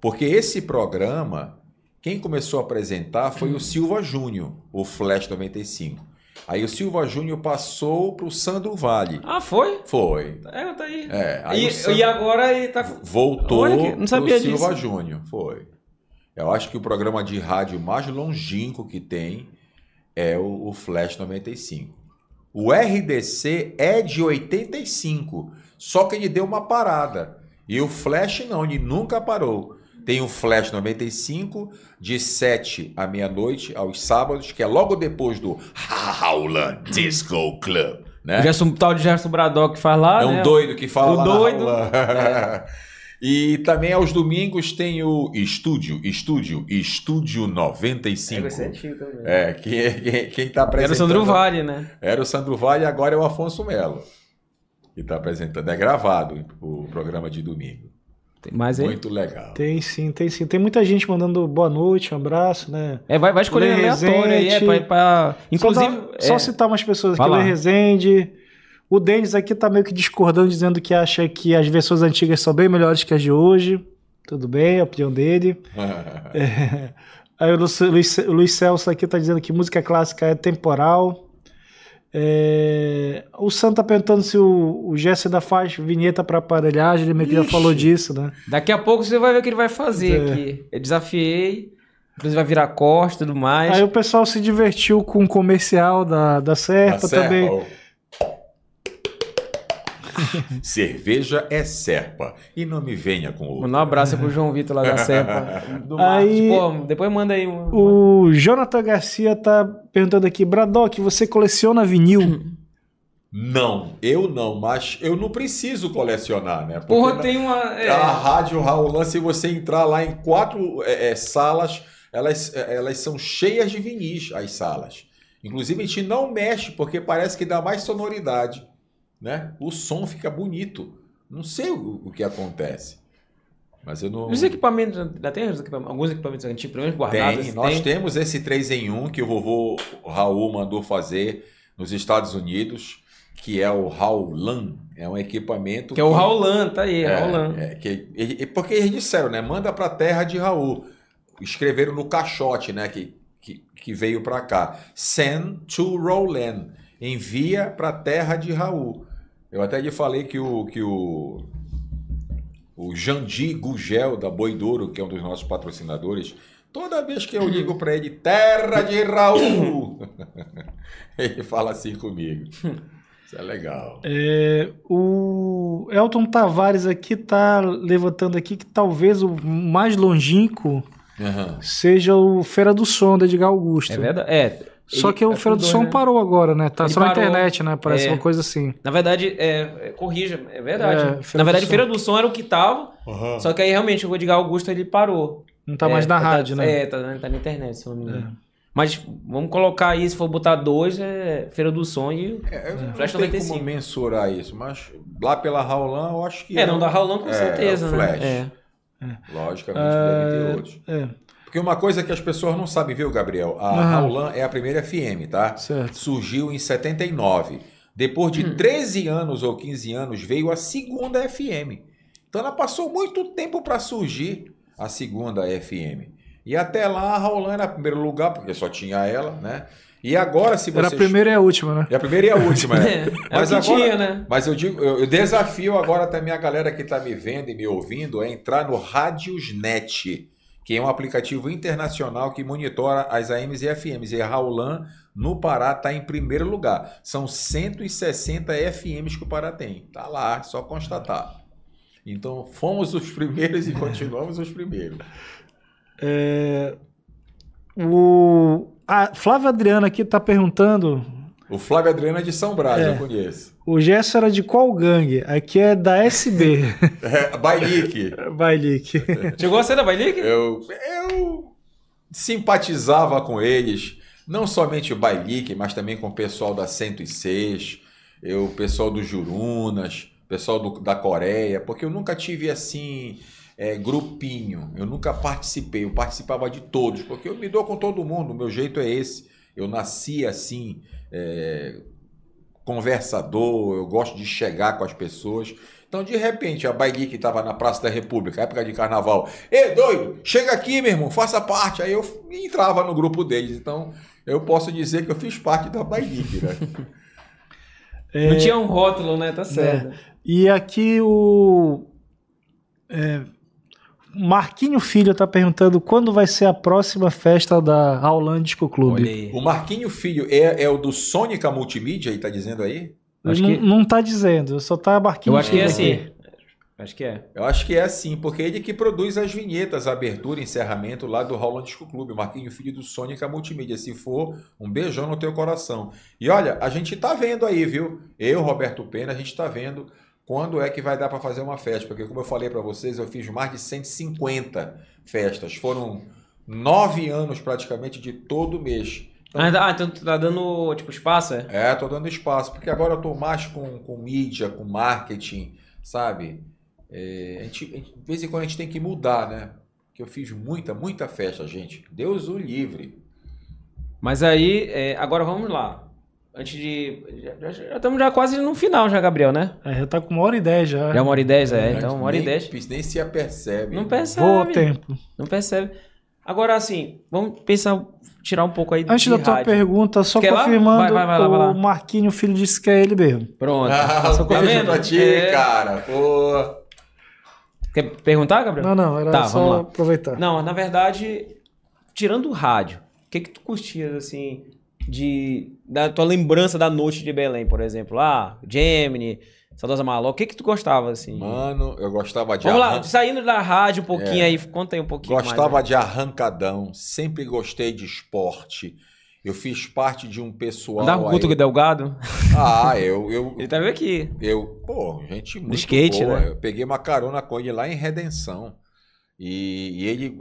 Porque esse programa, Quem começou a apresentar foi o Silva Júnior, o Flash 95. Aí o Silva Júnior passou pro Sandro Vale. Ah, foi? Foi. É, tá aí. É, aí E, o Sandro e agora ele tá. voltou Olha não sabia pro Silva disso. Júnior. Foi. Eu acho que o programa de rádio mais longínquo que tem é o, o Flash 95. O RDC é de 85, só que ele deu uma parada. E o Flash não, ele nunca parou. Tem o Flash 95, de 7 à meia-noite, aos sábados, que é logo depois do Howland Disco Club. Né? O Gerson, tal de Gerson Braddock faz lá. É um né? doido que fala O lá na doido. aula. e também aos domingos tem o Estúdio, Estúdio, Estúdio É, 95. vai ser antigo também. É, que, que- quem está Era apresentando... o Sandro Vale, né? Era o Sandro Vale e agora é o Afonso Melo. Que está apresentando. É gravado o programa de domingo. Tem mais aí? Muito legal. Tem sim, tem sim. Tem muita gente mandando boa noite, um abraço, né? É, vai, vai escolher Lê aleatório aí, é pra, pra- Inclusive. Só, dá- só é, citar umas pessoas Vai aqui. Lê Rezende. O Denis aqui tá meio que discordando, dizendo que acha que as versões antigas são bem melhores que as de hoje. Tudo bem, a opinião dele. É. Aí o Luiz, Luiz Celso aqui tá dizendo que música clássica é temporal. É, O Sam tá perguntando se o, o Jesse ainda faz vinheta para aparelhagem, ele meio que já falou disso, né? Daqui a pouco você vai ver o que ele vai fazer É. aqui. Eu desafiei. Inclusive vai virar costa e tudo mais. Aí o pessoal se divertiu com o comercial da, da Serpa A Serpa, também. Cerveja é Serpa. E não me venha com. Mandar um abraço pro João Vitor lá da Serpa. Do Aí-. Pô, depois manda aí um. O Jonathan Garcia tá perguntando aqui, Bradock, você coleciona vinil? Não, eu não, mas eu não preciso colecionar, né? Porque Porra, na- tem uma. é, A rádio Raulã, se você entrar lá em quatro é, é, salas, elas, é, elas são cheias de vinis, as salas. Inclusive, a gente não mexe, porque parece que dá mais sonoridade. Né? O som fica bonito. Não sei o, o que acontece. Mas eu não. Os equipamentos. Já tem equipamentos- alguns equipamentos antigos, pelo menos guardados. Tem, assim, nós tem. temos esse 3 em 1 que o vovô Raul mandou fazer nos Estados Unidos, que é o Raulan. É um equipamento Que é o Raulan, tá aí, É, Raulan. é, que, e- e- porque eles disseram, né? Manda pra terra de Raul. Escreveram no caixote, né? Que, que, que veio pra cá. Send to Roland. Envia pra terra de Raul. Eu até lhe falei que o, que o, o Jandi Gugel, da Boidouro, que é um dos nossos patrocinadores, toda vez que eu ligo pra ele, terra de Raul, ele fala assim comigo. Isso é legal. É, o Elton Tavares aqui tá levantando aqui que talvez o mais longínquo Aham. seja o Feira do Som da Edgar Augusto. É verdade? É. Só que o é Feira do Som né? parou agora, né? Tá Ele só na parou. internet, né? Parece É. uma coisa assim. Na verdade, é, é, corrija, é verdade. É, Feira Na do verdade, Som. Feira do Som era o que tava, só que aí realmente o Edgar Augusto ele parou. Não tá mais É, na rádio, né? É, tá, na- tá na internet, se eu não me engano. Mas vamos colocar aí, se for botar dois, é Feira do Som e. É, eu não Flash tem 95. como mensurar isso, mas lá pela Raulan eu acho que. É, não da Raulão com é, certeza, é o Flash. né? É. Logicamente deve ter outros. É, Porque uma coisa que as pessoas não sabem, viu, Gabriel? A Aham. Raulan é a primeira FM, tá? certo. Surgiu em 79. Depois Hum. de 13 anos ou 15 anos, veio a segunda FM. Então ela passou muito tempo para surgir a segunda FM. E até lá a Raulan era primeiro lugar, porque só tinha ela, né? E agora, se você. Era a primeira e a última, né? É a primeira e a última, né? É, Mas o agora- tinha, né? Mas eu digo, eu desafio agora também a galera que está me vendo e me ouvindo a entrar no Radiosnet, que é um aplicativo internacional que monitora as AMs e FMs. E a Raulan, no Pará, está em primeiro lugar. São 160 FMs que o Pará tem. Tá lá, só constatar. Então, fomos os primeiros e continuamos os primeiros. É, o a Flávia Adriana aqui tá perguntando. O Flávio Adriano é de São Brás, É. eu conheço. O Gesso era de qual gangue? Aqui é da SB. É, Bailique. Bailique. Chegou a ser da Bailique? Eu, eu simpatizava com eles, não somente o Bailique, mas também com o pessoal da 106, eu, o pessoal do Jurunas, o pessoal do- da Coreia, porque eu nunca tive assim é, grupinho, eu nunca participei, eu participava de todos, porque eu me dou com todo mundo, o meu jeito é esse. Eu nasci assim, é, conversador, eu gosto de chegar com as pessoas. Então, de repente, a Baili que estava na Praça da República, época de carnaval, Ei, doido, chega aqui, meu irmão, faça parte. Aí eu entrava no grupo deles. Então, eu posso dizer que eu fiz parte da Baili, né? Não tinha um rótulo, né? Tá certo. E aqui o é, Marquinho Filho tá perguntando quando vai ser a próxima festa da Aulan Disco Clube. O Marquinho Filho é, é o do Sônica Multimídia, aí tá dizendo aí? Que- não tá dizendo, só tá Marquinho Eu acho que é assim. aqui. Acho que é. Eu acho que é assim, porque ele que produz as vinhetas, abertura e encerramento lá do Roland Disco Clube, Marquinho Filho do Sônica Multimídia. Se for, um beijão no teu coração. E olha, a gente tá vendo aí, viu? Eu, Roberto Pena, a gente tá vendo quando é que vai dar para fazer uma festa, porque como eu falei para vocês, eu fiz mais de 150 festas. Foram nove anos praticamente de todo mês. Ah, tá- ah, então tu tá dando, tipo, espaço, é? É, tô dando espaço, porque agora eu tô mais com, com mídia, com marketing, sabe? É, a gente- a gente- de vez em quando a gente tem que mudar, né? Porque eu fiz muita, muita festa, gente. Deus o livre. Mas aí, é, agora vamos lá. Antes de. Já, já- já estamos já quase no final, já, Gabriel, né? É, já tá com uma hora e dez já. Já uma hora e dez, é. A Então, uma hora e nem, dez. Nem se apercebe. Não percebe. Voa o tempo. Não percebe. Agora, assim, vamos pensar, tirar um pouco aí Antes de da tua rádio. pergunta, só Quer lá? confirmando, Vai, vai, vai lá, vai lá. o Marquinho Filho disse que é ele mesmo. Pronto. Ah, Só beijo vendo? pra ti, É. cara. Pô. Quer perguntar, Gabriel? Não, não, era Tá, só aproveitar. Não, na verdade, tirando o rádio, o que que tu curtias, assim, de... Da tua lembrança da noite de Belém, por exemplo? Ah, Gemini, Saudosa Maló, o que que tu gostava, assim? Mano, eu gostava de Vamos lá, arran- saindo da rádio um pouquinho É. aí, conta aí um pouquinho Gostava mais. de arrancadão, sempre gostei de esporte. Eu fiz parte de um pessoal. Andava com o Guto aí- Delgado? Ah, eu, eu, Ele tá aqui. Eu, pô, gente muito skate, boa. né? Eu peguei uma carona com ele lá em Redenção. E, e ele,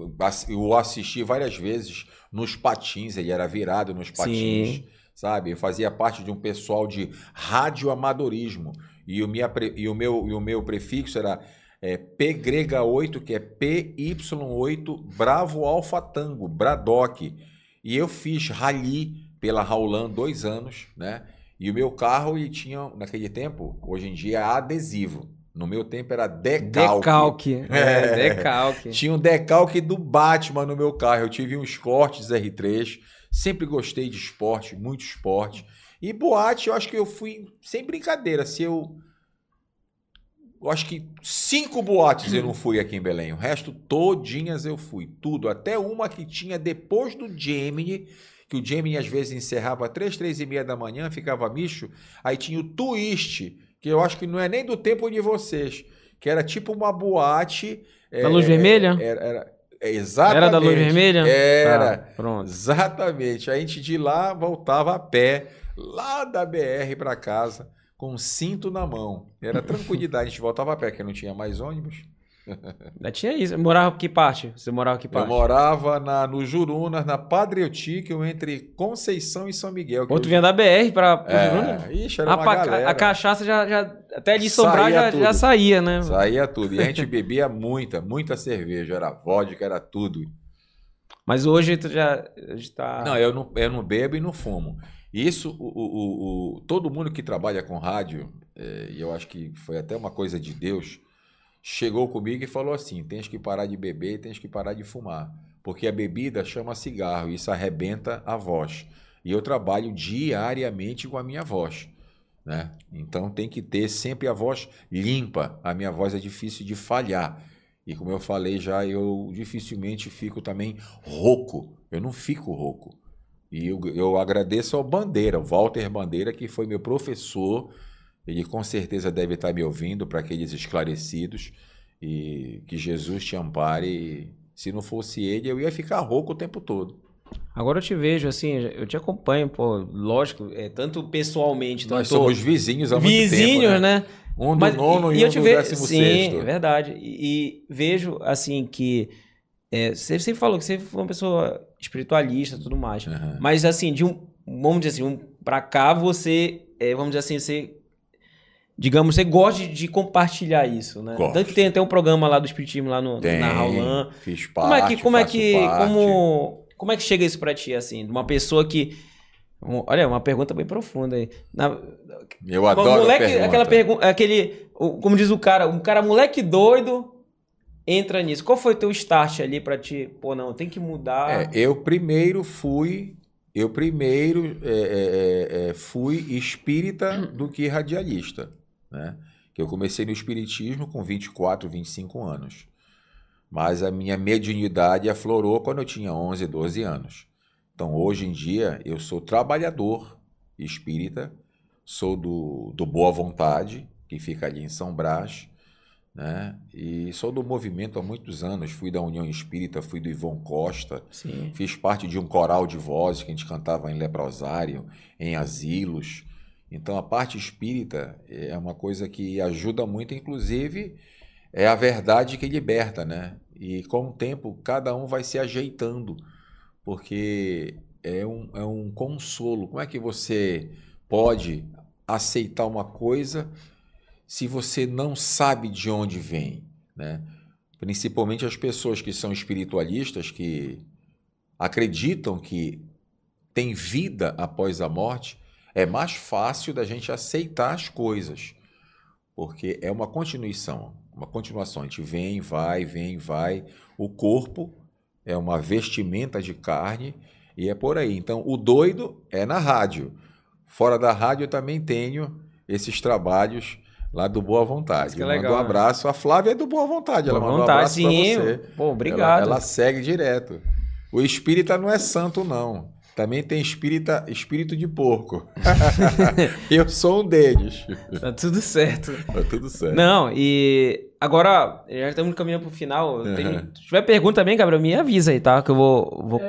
eu o assisti várias vezes nos patins, ele era virado nos patins, Sim. sabe? Eu fazia parte de um pessoal de radioamadorismo. E o, minha, e o, meu, e o meu prefixo era é, PGREGA8, que é PY8 Bravo Alfa Tango, Bradock. E eu fiz rally pela Raulan dois anos, né? E o meu carro ele tinha, naquele tempo, hoje em dia é adesivo. No meu tempo era decalque. Decalque. É, É. decalque. Tinha um decalque do Batman no meu carro. Eu tive uns cortes R3. Sempre gostei de esporte, muito esporte. E boate, eu acho que eu fui sem brincadeira. Se eu. Eu acho que cinco boates eu não fui aqui em Belém. O resto, todinhas eu fui. Tudo. Até uma que tinha depois do Gemini, que o Gemini às vezes encerrava três, três e meia da manhã, ficava micho. Aí tinha o Twist, que eu acho que não é nem do tempo de vocês, que era tipo uma boate. Da luz vermelha? Era, era, é, exatamente. Era da luz vermelha? Era. Tá, pronto. Exatamente. A gente de lá voltava a pé, lá da BR para casa, com um cinto na mão. Era tranquilidade, a gente voltava a pé, porque não tinha mais ônibus. Ainda tinha isso. Morava que parte? Você morava que Eu parte? morava na, no Jurunas, na Padre Eutíquio, entre Conceição e São Miguel. que Ou tu eu- vinha da BR Juruna? é, ixi, era uma a- galera. a cachaça já, já até de sobrar já, já saía, né? Saía tudo. E a gente bebia muita, muita cerveja. Era vodka, era tudo. Mas hoje tu já, já tá... Não, eu não, eu não bebo e não fumo. Isso, o, o- o- todo mundo que trabalha com rádio, é, e eu acho que foi até uma coisa de Deus, chegou comigo e falou assim: tens que parar de beber tens que parar de fumar. Porque a bebida chama cigarro e isso arrebenta a voz. E eu trabalho diariamente com a minha voz. Né? Então tem que ter sempre a voz limpa. A minha voz é difícil de falhar. E como eu falei já, eu dificilmente fico também rouco. Eu não fico rouco. E eu, eu agradeço ao Bandeira, o Walter Bandeira, que foi meu professor. Ele com certeza deve estar me ouvindo para aqueles esclarecidos. E que Jesus te ampare. Se não fosse ele, eu ia ficar rouco o tempo todo. Agora eu te vejo, assim, eu te acompanho, pô, lógico, é, tanto pessoalmente, Nós tanto somos vizinhos há muito vizinhos, tempo. né? né? Um do Mas, nono e, e eu um te do vejo, décimo sim, sexto. é verdade. E, e vejo, assim, que é, você sempre falou que você foi uma pessoa espiritualista e tudo mais. Aham. Mas, assim, de um, vamos dizer assim, um, pra cá você, é, vamos dizer assim, você, digamos, você gosta de, compartilhar isso, né? Gosto. Tanto que tem até um programa lá do Espiritismo, lá no, Tem, na Raulan. Fiz parte, Como é que, como é que, parte. como, como é que chega isso pra ti, assim, de uma pessoa que Olha, uma pergunta bem profunda aí. Na- Eu adoro moleque, pergunta. aquela pergunta, aquele, como diz o cara, um cara moleque doido entra nisso. Qual foi o teu start ali pra te, pô, não, tem que mudar. É, eu primeiro fui, eu primeiro é, é, é, é, fui espírita do que radialista, né? Que eu comecei no espiritismo com 24, 25 anos. Mas a minha mediunidade aflorou quando eu tinha 11, 12 anos. Então, hoje em dia, eu sou trabalhador espírita, sou do, do Boa Vontade, que fica ali em São Brás, né? E sou do movimento há muitos anos. Fui da União Espírita, fui do Ivon Costa, Sim. Fiz parte de um coral de vozes que a gente cantava em leprosário, em asilos. Então a parte espírita é uma coisa que ajuda muito, inclusive é a verdade que liberta, né? E com o tempo cada um vai se ajeitando, porque é um, é um consolo. Como é que você pode aceitar uma coisa se você não sabe de onde vem, né? Principalmente as pessoas que são espiritualistas, que acreditam que tem vida após a morte, é mais fácil da gente aceitar as coisas, porque é uma continuação, uma continuação. A gente vem, vai, vem, vai. O corpo é uma vestimenta de carne e é por aí. Então, o doido é na rádio. Fora da rádio, eu também tenho esses trabalhos lá do Boa Vontade. Que Eu legal, um né? abraço. A Flávia é do Boa Vontade. Ela Boa mandou um vontade, abraço sim. para você. Pô, obrigado. Ela, ela segue direto. O espírita não é santo, não. Também tem espírita, espírito de porco. Eu sou um deles. Tá tudo certo. Tá tudo certo. Não, e agora, já estamos caminhando pro final. Tem- Uhum. Se tiver pergunta também, Gabriel, me avisa aí, tá? Que eu vou. vou...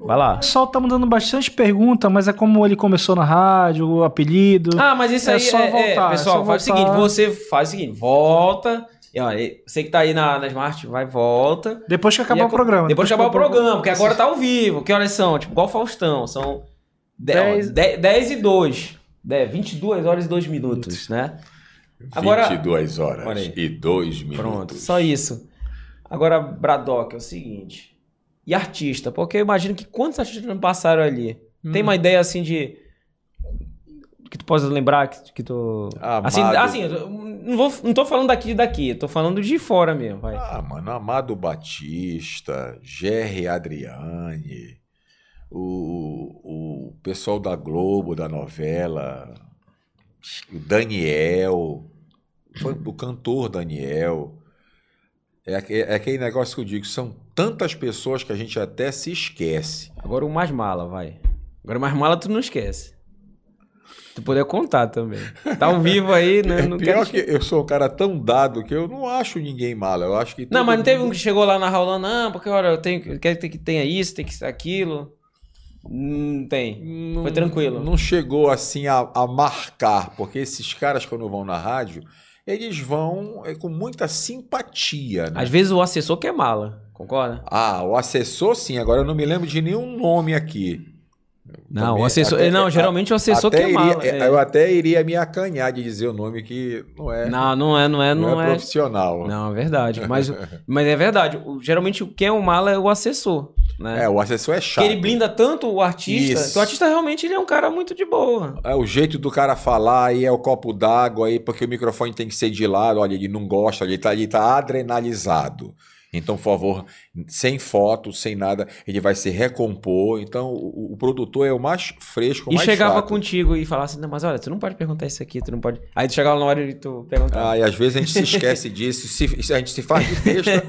Vai lá. O pessoal tá mandando bastante pergunta, mas é como ele começou na rádio, o apelido. Ah, mas isso É aí só é, é, voltar, é pessoal, só faz o voltar. seguinte, você faz o seguinte, volta. E, ó, você que tá aí na, na Smart, vai, volta. Depois que acabar E o programa. Depois de acabar o programa, porque agora tá ao vivo. Que horas são? Tipo, igual o Faustão. São 10, Dez- 10, e 2. 10, 22 horas e 2 minutos, né? Agora- 22 horas e 2 minutos. Pronto, só isso. Agora, Bradock, é o seguinte. E artista? Porque eu imagino que quantos artistas não passaram ali? Hum. Tem uma ideia assim de. Que tu possa lembrar que, que tu. Amado. Assim, assim, não, vou, não tô falando daqui e daqui, tô falando de fora mesmo, vai. Ah, mano, Amado Batista, Jerry Adriane, o, o pessoal da Globo, da novela, o Daniel, foi o cantor Daniel. É, é aquele negócio que eu digo, são tantas pessoas que a gente até se esquece. Agora o mais mala, vai. Agora o mais mala tu não esquece. Tu poder contar também. Tá ao vivo aí, né? Não, É Pior quero... que eu sou um cara tão dado que eu não acho ninguém mala. Eu acho que Não, mas não teve um que chegou lá na Raulã, não, porque olha, eu tenho, eu quero que tenha isso, tem que ser aquilo. Não tem. Não- Foi tranquilo. Não chegou assim a, a marcar, porque esses caras, quando vão na rádio, eles vão é, com muita simpatia, né? Às vezes o assessor quer mala, concorda? Ah, o assessor, sim. Agora eu não me lembro de nenhum nome aqui. Não, Também- o assessor. até- não, geralmente o assessor até quer iria- mala. é, é. Eu até iria me acanhar de dizer o nome que não é, Não, não é, não é, não não é, é. profissional. Não, é verdade. Mas, mas é verdade. Geralmente quem é o mala é o assessor. Né? É, o assessor é chato. Porque ele blinda tanto o artista, Isso. que o artista realmente ele é um cara muito de boa. É o jeito do cara falar, aí é o copo d'água, aí porque o microfone tem que ser de lado, olha, ele não gosta, ele tá, ele tá adrenalizado. Então, por favor, sem foto, sem nada, ele vai se recompor. Então, o, o produtor é o mais fresco, o e mais chegava chato. contigo e falava assim, não, mas olha, tu não pode perguntar isso aqui, tu não pode. Aí tu chegava na hora e tu perguntava. Ah, e às vezes a gente se esquece disso, se- a gente se faz de besta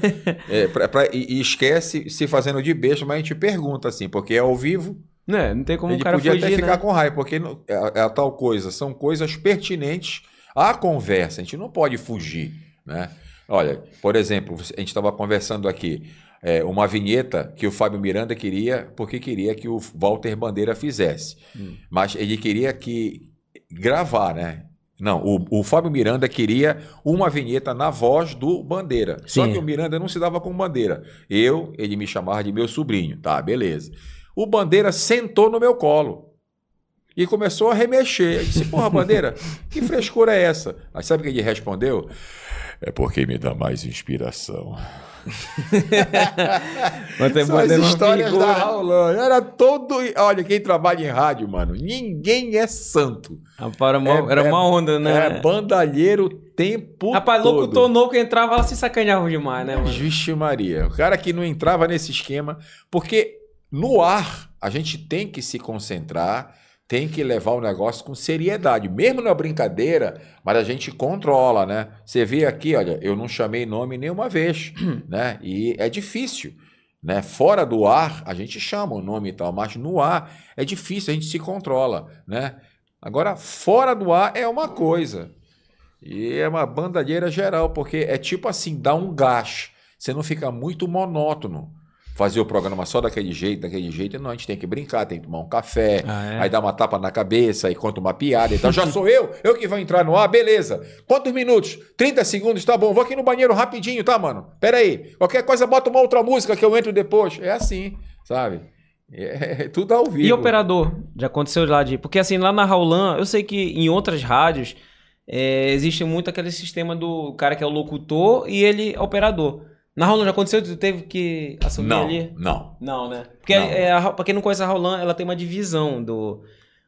é, pra- pra- e, e esquece se fazendo de besta, mas a gente pergunta assim, porque é ao vivo, Não, é, não tem como ele o cara podia fugir, até ficar né? com raiva, porque não- é, é a tal coisa, são coisas pertinentes à conversa, a gente não pode fugir, né? Olha, por exemplo, a gente estava conversando aqui, é, uma vinheta que o Fábio Miranda queria, porque queria que o Walter Bandeira fizesse, Hum. mas ele queria que gravar, né? Não, o, o Fábio Miranda queria uma vinheta na voz do Bandeira. Só Sim. que o Miranda não se dava com Bandeira. Eu, ele me chamava de meu sobrinho. Tá, beleza. O Bandeira sentou no meu colo e começou a remexer. Eu disse, porra, Bandeira, que frescura é essa? Aí sabe o que ele respondeu? É porque me dá mais inspiração. Bota- São as histórias figura. da Raulã. Era todo. Olha, quem trabalha em rádio, mano, ninguém é santo. Rapaz, era uma, É- era é- uma onda, né? É bandalheiro o tempo Rapaz, todo. locutor novo que entrava, ela se sacaneava demais, né, mano? Vixe Maria. O cara que não entrava nesse esquema. Porque no ar, a gente tem que se concentrar, tem que levar o negócio com seriedade. Mesmo na brincadeira, mas a gente controla, né? Você vê aqui, olha, eu não chamei nome nenhuma vez, né? E é difícil. Né? Fora do ar, a gente chama o nome e tal, mas no ar é difícil, a gente se controla, né? Agora, fora do ar é uma coisa. E é uma bandalheira geral, porque é tipo assim, dá um gás. Você não fica muito monótono. Fazer o programa só daquele jeito, daquele jeito, não, a gente tem que brincar, tem que tomar um café, Ah, é? aí dá uma tapa na cabeça, aí conta uma piada. Então já sou eu, eu que vou entrar no ar, beleza. Quantos minutos? 30 segundos, tá bom. Vou aqui no banheiro rapidinho, tá, mano? Pera aí. Qualquer coisa, bota uma outra música que eu entro depois. É assim, sabe? É, tudo ao vivo. E operador? Já aconteceu lá de. Porque assim, lá na Raulan, eu sei que em outras rádios é, existe muito aquele sistema do cara que é o locutor e ele é operador. Na Raulan já aconteceu? Tu teve que assumir Não, ali? não. Não, né? Porque Não. É, a, pra quem não conhece a Raulan, ela tem uma divisão do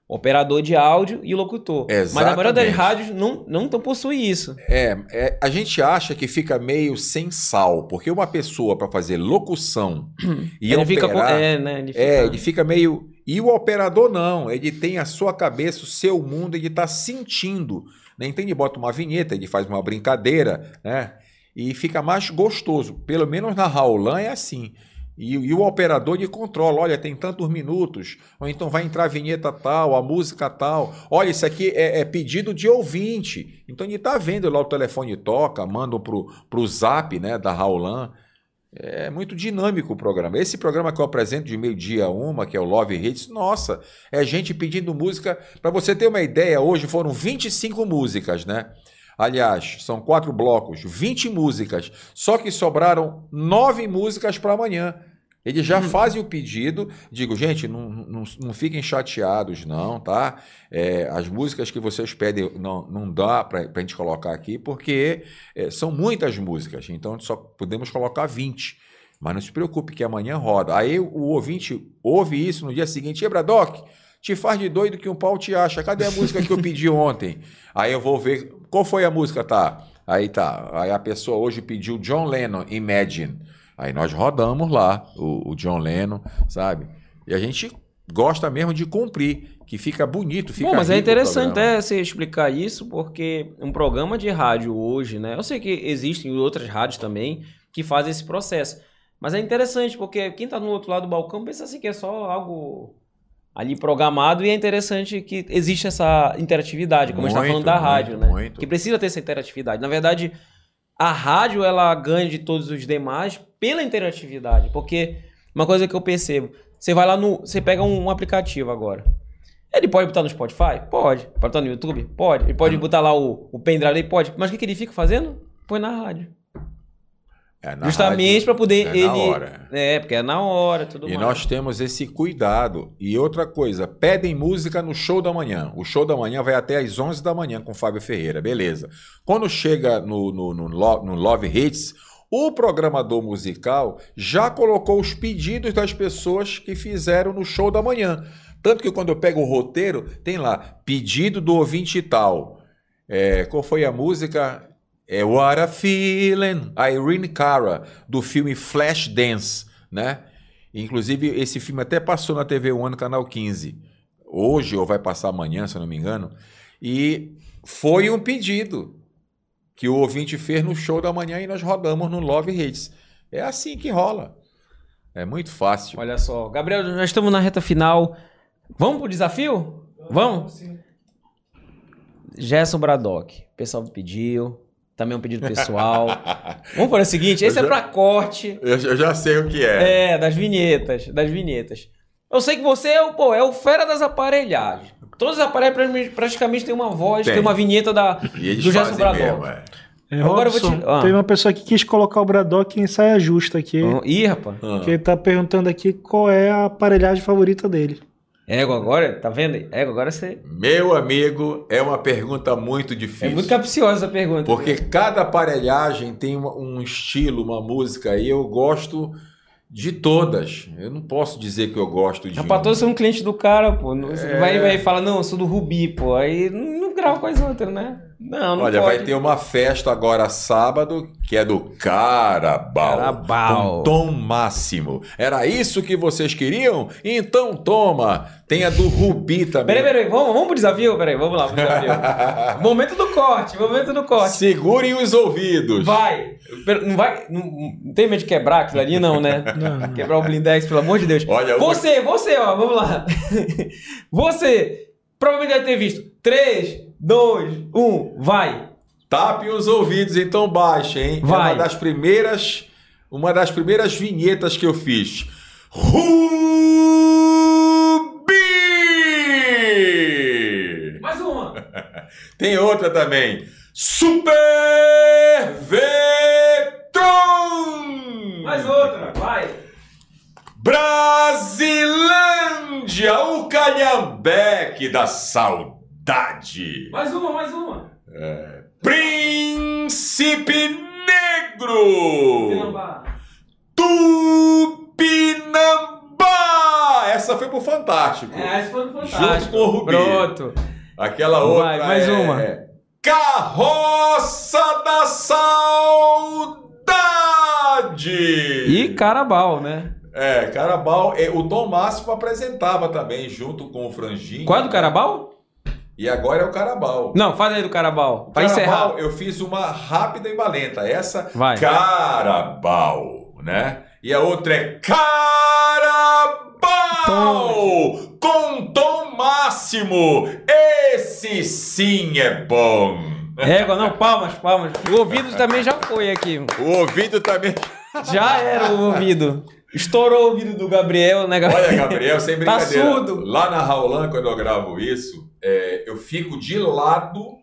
operador de áudio e locutor. Mas a maioria das Exatamente. rádios não, não tão possui isso. É, é, a gente acha que fica meio sem sal, porque uma pessoa para fazer locução e ele fica com. operar, É, né? Ele fica, é, ele fica meio. E o operador não, ele tem a sua cabeça, o seu mundo, ele está sentindo. Né? Então ele bota uma vinheta, ele faz uma brincadeira, né? E fica mais gostoso. Pelo menos na Raulan é assim. E, e o operador de controla, olha, tem tantos minutos, ou então vai entrar a vinheta tal, a música tal. Olha, isso aqui é, é pedido de ouvinte. Então ele está vendo lá o telefone toca, mandam pro, pro zap né, da Raulan. É muito dinâmico o programa. Esse programa que eu apresento de meio-dia uma, que é o Love Hits, nossa, é gente pedindo música. Para você ter uma ideia, hoje foram 25 músicas, né? Aliás, são quatro blocos, 20 músicas. Só que sobraram nove músicas para amanhã. Eles já fazem o pedido. Digo, gente, não, não, não fiquem chateados, não, tá? É, as músicas que vocês pedem não, não dá para a gente colocar aqui, porque é, são muitas músicas. Então, só podemos colocar 20. Mas não se preocupe que amanhã roda. Aí o ouvinte ouve isso no dia seguinte. E Bradock, te faz de doido que um pau te acha. Cadê a música que eu pedi ontem? Aí eu vou ver qual foi a música, tá? Aí tá. Aí a pessoa hoje pediu John Lennon, Imagine. Aí nós rodamos lá o, o John Lennon, sabe? E a gente gosta mesmo de cumprir, que fica bonito, fica Bom, mas é interessante até você explicar isso, porque um programa de rádio hoje, né? Eu sei que existem outras rádios também que fazem esse processo. Mas é interessante, porque quem tá no outro lado do balcão pensa assim que é só algo ali programado e é interessante que existe essa interatividade, como a gente tá falando Muito, da muito, rádio, né? muito. Que precisa ter essa interatividade. Na verdade, a rádio ela ganha de todos os demais pela interatividade, porque uma coisa que eu percebo, você vai lá no, você pega um, aplicativo agora. Ele pode botar no Spotify? Pode. Pode botar no YouTube? Pode. Ele Ah. pode botar lá o, o pendrive? Pode. Mas o que, que ele fica fazendo? Põe na rádio. É, na Justamente para poder é na ele. hora. É, porque é na hora, tudo E mais. nós temos esse cuidado. E outra coisa, pedem música no show da manhã. O show da manhã vai até às 11 da manhã com Fábio Ferreira, beleza. Quando chega no, no, no, no Love Hits, o programador musical já colocou os pedidos das pessoas que fizeram no show da manhã. Tanto que quando eu pego o roteiro, tem lá, pedido do ouvinte tal. É, qual foi a música? É What a Feeling, a Irene Cara, do filme Flashdance, né? Inclusive, esse filme até passou na TV One, no canal 15. Hoje, ou vai passar amanhã, se eu não me engano. E foi um pedido que o ouvinte fez no show da manhã e nós rodamos no Love Hits. É assim que rola. É muito fácil. Olha só. Gabriel, nós estamos na reta final. Vamos pro desafio? Vamos? Gerson Bradock. O pessoal pediu. Também um pedido pessoal. Vamos fazer o seguinte: esse é já- pra corte. Eu, eu já sei o que é. É, das vinhetas. Das vinhetas. Eu sei que você é o, pô, é o fera das aparelhagens. Todos os aparelhos pra- praticamente têm uma voz, tem, Tem. uma vinheta da, do Gerson mesmo, é. É, Agora eu vou Robson, te- ah. Tem uma pessoa que quis colocar o Bradock em saia justa aqui. Ih, rapaz. Ah. Que ele tá perguntando aqui qual é a aparelhagem favorita dele. Ego agora, tá vendo? Ego agora você. Meu amigo, é uma pergunta muito É difícil. muito capciosa essa pergunta. Porque cada aparelhagem tem um estilo, uma música, e eu gosto de todas. Eu não posso dizer que eu gosto de. Uma. todos ser um cliente do cara, pô. É. Vai, vai falar, não, eu sou do Rubi, pô. Aí não, não grava com as outras, né? Não, não Olha, pode. vai ter uma festa agora sábado que é do Carabal. Carabal. Com tom máximo. Era isso que vocês queriam? Então toma. Tem a do Rubi também. Peraí, peraí, vamos, vamos pro desafio? Peraí, vamos lá pro desafio. momento do corte, momento do corte. Segurem os ouvidos. Vai! Não vai. Não, não tem medo de quebrar aquilo ali, não, né? Não, não. Quebrar o blindex, pelo amor de Deus. Olha, Você, você, ó, vamos lá. Você provavelmente deve ter visto. 3, 2, 1, vai! Tapem os ouvidos, então baixe, hein? É Vai. uma das primeiras, uma das primeiras vinhetas que eu fiz. Rubi! Mais uma! Tem outra também. Super Vetron! Mais outra, vai! Brasilândia, o calhambeque da Mais uma, mais uma! Príncipe Negro! Pinambá. Tupinambá! Essa foi pro Fantástico. É, esse foi fantástico. Junto com o Rubi. Pronto. Aquela outra Vai, mais é... uma. Carroça da Saudade! E Carabal, né? É, Carabal, é, o Tom Máximo apresentava também, junto com o Franginho. Qual é do Carabal? E agora é o Carabal. Não, faz aí do Carabal. Pra Carabal, encerrar. eu fiz uma rápida e valenta. Essa, Vai. Carabal, né? E a outra é Carabal! Com tom máximo! Esse sim é bom! Égua, não, palmas, palmas. O ouvido também já foi aqui. O ouvido também. Já era o ouvido. Estourou o ouvido do Gabriel, né, Gabriel? Olha, Gabriel, sem Tá brincadeira. surdo. Lá na Raulan, quando eu gravo isso, é, eu fico de lado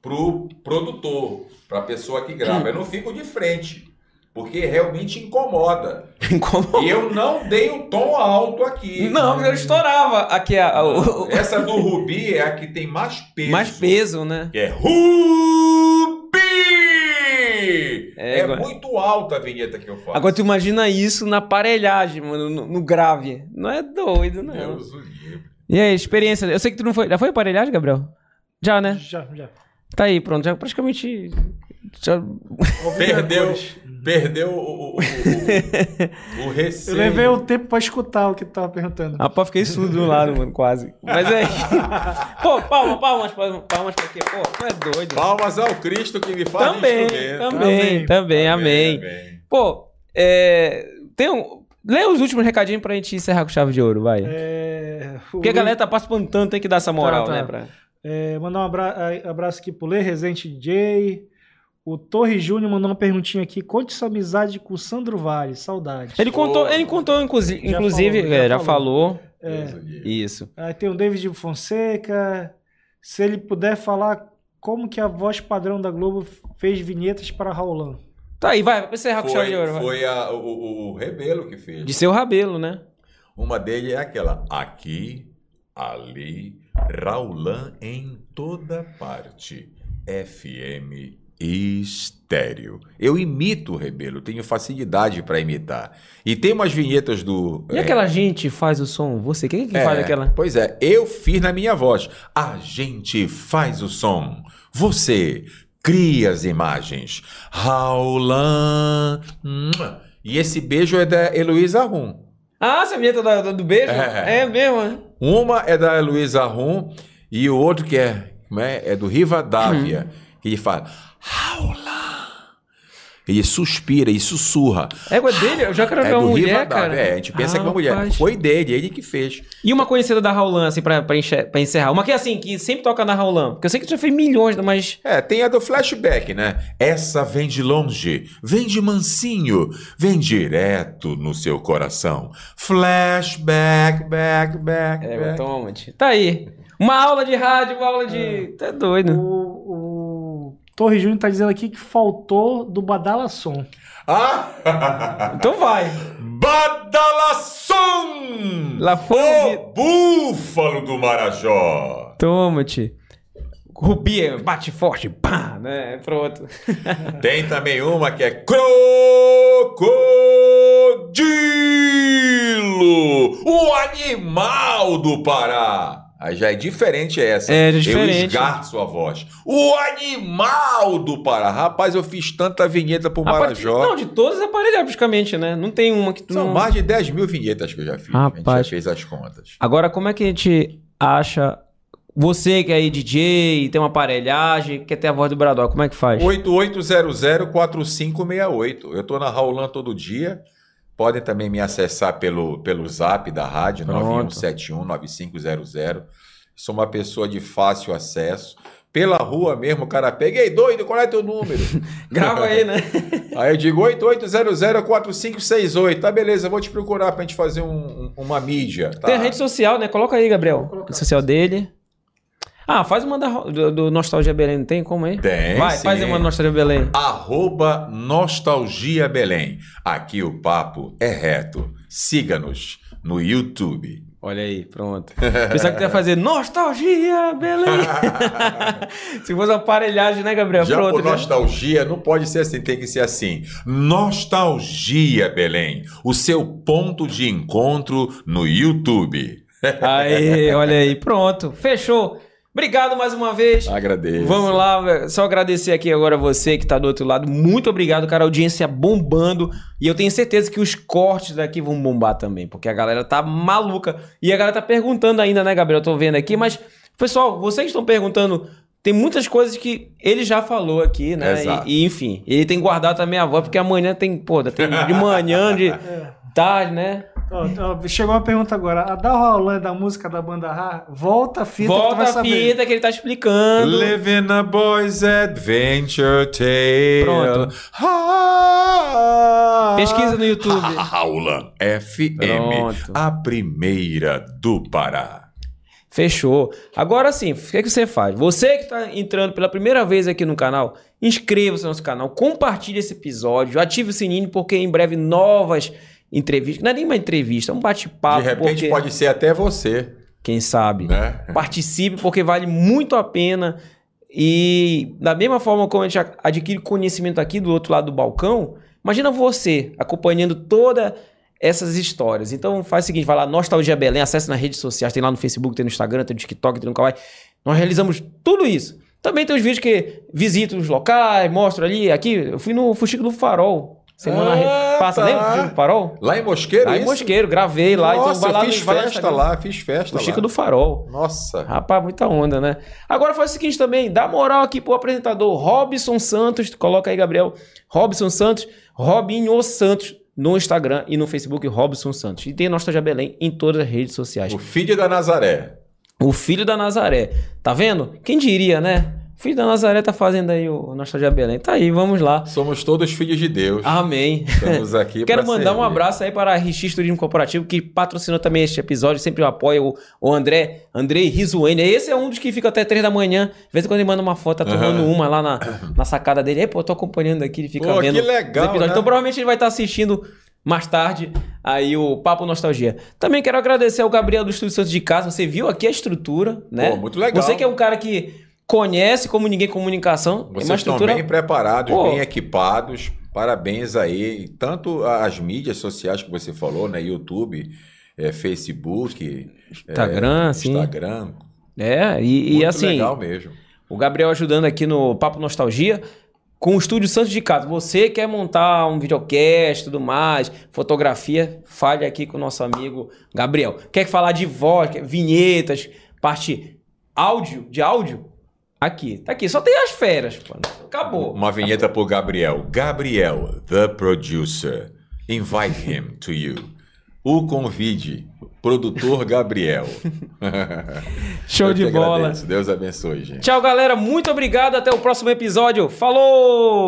pro produtor, pra pessoa que grava. Eu não fico de frente, porque realmente incomoda. Como? E eu não dei o tom alto aqui. Não, eu estourava aqui a, o- Essa do Rubi é a que tem mais peso. mais peso, né? Que é Rubi! É, É, agora- muito alta a vinheta que eu faço. Agora tu imagina isso na aparelhagem, mano, no, no grave. Não é doido, não. Deus o livre. E aí, experiência? Eu sei que tu não foi. Já foi aparelhagem, Gabriel? Já, né? Já, já. Tá aí, pronto. Já praticamente. Já... Perdeu, perdeu o, o, o, o, receio. Eu levei um tempo pra escutar o que tu tava perguntando. Rapaz, fiquei surdo do lado, mano, quase. Mas é. Pô, palmas, palmas, palmas, palmas pra quê? Pô, tu é doido. Palmas ao Cristo que me faz Também, também, também, amém. amém. Pô, é. Tem um. Lê os últimos recadinhos pra gente encerrar com chave de ouro, vai. É, Porque a galera tá participando tanto, tem que dar essa moral, Tá, tá. né? Pra... É, mandar um abra- abraço aqui pro Lê, Resente DJ. O Torre Júnior mandou uma perguntinha aqui. Conte sua amizade com o Sandro Vale. Saudade. Ele contou, ele contou, inclusive, Já inclusive falou, é, já já falou. É. Isso. aí tem o David Fonseca. Se ele puder falar como que a voz padrão da Globo fez vinhetas para Raulan. Tá aí, vai, vai encerrar com chave Foi, de ouro. vai. foi a- o, o, o Rebelo que fez. De seu rabelo, né? Uma dele é aquela. Aqui, ali, Raulan em toda parte. FM estéreo. Eu imito o Rebelo, tenho facilidade para imitar. E tem umas vinhetas do. E é, aquela gente faz o som? Você, quem é que é, faz aquela? Pois é, eu fiz na minha voz. A gente faz o som. Você cria as imagens. Raulan. E esse beijo é da Heloísa Rum. Ah, essa vinheta do, do beijo? É. É, mesmo, né? Uma é da Heloísa Rum e o outro que é, como é, é do Rivadavia. Que ele fala, Raulan. Ele suspira e sussurra. É com a dele? Eu já quero ver É uma mulher, Rivadavia. cara. É, a gente pensa Ah, que é uma mulher. rapaz. Foi dele, ele que fez. E uma conhecida da Raulan, assim, pra, pra, pra encerrar. Uma que é assim, que sempre toca na Raulan. Porque eu sei que tu já fez milhões, mas... É, tem a do flashback, né? Essa vem de longe, vem de mansinho, vem direto no seu coração. Flashback, back, back, É, back. toma. Tá aí. Uma aula de rádio, uma aula de... Tá doido. O, o Torre Júnior tá dizendo aqui que faltou do Badala Som. Ah! Então vai. Badala Badalação! Lá foi O búfalo do Marajó. Toma-te. Rubi, bate forte, pá, né? Pronto. Tem também uma que é Crocodilo, o animal do Pará. Aí já é diferente essa. É, Eu diferente. esgarço a voz. O animal do Pará. Rapaz, eu fiz tanta vinheta pro Rapaz, Marajó. Não, de todas aparelhas praticamente, né? Não tem uma que tu São não... mais de 10 mil vinhetas que eu já fiz. A gente Rapaz. já fez as contas. Agora, como é que a gente acha... Você que é DJ, tem uma aparelhagem, quer ter a voz do Bradó, como é que faz? 8800-4568. Eu tô na Raulan todo dia. Podem também me acessar pelo, pelo zap da rádio, Pronto. 9171-9500. Sou uma pessoa de fácil acesso. Pela rua mesmo, o cara pega, ei, doido, qual é teu número? Grava aí, né? Aí eu digo 8800-4568. Tá, beleza, vou te procurar pra gente fazer um- um- uma mídia. Tá? Tem a rede social, né? Coloca aí, Gabriel. Rede social dele. Ah, faz uma da, do, do Nostalgia Belém, não tem como aí? Tem, Vai, sim. faz uma do Nostalgia Belém. Arroba Nostalgia Belém. Aqui o papo é reto. Siga-nos no YouTube. Olha aí, pronto. Pensava que tu ia fazer Nostalgia Belém. Se fosse aparelhagem, né, Gabriel? Já pronto, né? nostalgia, não pode ser assim, tem que ser assim. Nostalgia Belém. O seu ponto de encontro no YouTube. Aí, olha aí, pronto. Fechou. Obrigado mais uma vez. Agradeço. Vamos lá, velho. só agradecer aqui agora você que tá do outro lado. Muito obrigado, cara. Audiência bombando. E eu tenho certeza que os cortes daqui vão bombar também, porque a galera tá maluca. E a galera tá perguntando ainda, né, Gabriel? Eu tô vendo aqui, mas, pessoal, vocês estão perguntando. Tem muitas coisas que ele já falou aqui, né? Exato. E, e, enfim, ele tem guardado também a voz, porque amanhã tem, pô, tem de manhã, de tarde, né? Ó, ó, chegou uma pergunta agora. A da Roland, da música da banda Ra, volta a fita que tu Volta vai a saber. fita que ele tá explicando. Living a boy's adventure tale. Pronto. Ah. Pesquisa no YouTube. Aula FM, Pronto. a primeira do Pará. Fechou. Agora sim, o que, que você faz? Você que está entrando pela primeira vez aqui no canal, inscreva-se no nosso canal, compartilhe esse episódio, ative o sininho, porque em breve novas entrevistas. Não é nem uma entrevista, é um bate-papo. De repente porque, pode ser até você, Quem sabe? né? Participe, porque vale muito a pena. E da mesma forma como a gente adquire conhecimento aqui do outro lado do balcão, imagina você acompanhando todas essas histórias. Então faz o seguinte, vai lá, Nostalgia Belém, acesse nas redes sociais, tem lá no Facebook, tem no Instagram, tem no TikTok, tem no Kawaii. Nós realizamos tudo isso. Também tem os vídeos que visito os locais, mostro ali, aqui, eu fui no Fuxico do Farol. Semana Ah, passa, tá. lembra do do Farol? Lá em Mosqueiro, Lá em isso? Mosqueiro, gravei lá. Nossa, então vai lá eu fiz vai festa lá, fiz festa O Chico lá. do Farol. Nossa. Rapaz, muita onda, né? Agora faz o seguinte também, dá moral aqui pro apresentador Robson Santos, coloca aí, Gabriel. Robson Santos, Robinho Santos no Instagram e no Facebook, Robson Santos. E tem Nostalgia Belém em todas as redes sociais. O filho da Nazaré. O filho da Nazaré. Tá vendo? Quem diria, né? Filho da Nazaré tá fazendo aí o Nostalgia Belém. Tá aí, vamos lá. Somos todos filhos de Deus. Amém. Estamos aqui Quero mandar um servir. abraço aí para a RX Turismo Corporativo, que patrocinou também este episódio, sempre apoia o, o André, Andrei Rizuene. Esse é um dos que fica até três da manhã. De vez em quando ele manda uma foto, tá tomando Aham. uma lá na, na sacada dele. Aí, pô, eu tô acompanhando aqui, ele fica Pô, vendo que legal, né? Então provavelmente ele vai estar assistindo mais tarde aí o Papo Nostalgia. Também quero agradecer ao Gabriel do Estúdio Santos de Casa. Você viu aqui a estrutura, né? Pô, muito legal. Você que é um cara que conhece como ninguém comunicação. é Vocês estão estrutura bem preparados, Pô. bem equipados. Parabéns aí. Tanto as mídias sociais que você falou, né? YouTube, eh, Facebook, Instagram, eh, sim. Instagram. É, e, e assim, legal mesmo. O Gabriel ajudando aqui no Papo Nostalgia com o Estúdio Santos de Casa. Você quer montar um videocast e tudo mais, fotografia, fale aqui com o nosso amigo Gabriel. Quer falar de voz, vinhetas, parte áudio, de áudio? Aqui, tá aqui. Só tem as feras, pô. Acabou. Uma vinheta pro Gabriel. Gabriel, the producer. Invite him to you. O convide. Produtor Gabriel. Show de bola. agradeço. Deus abençoe, gente. Tchau, galera. Muito obrigado. Até o próximo episódio. Falou!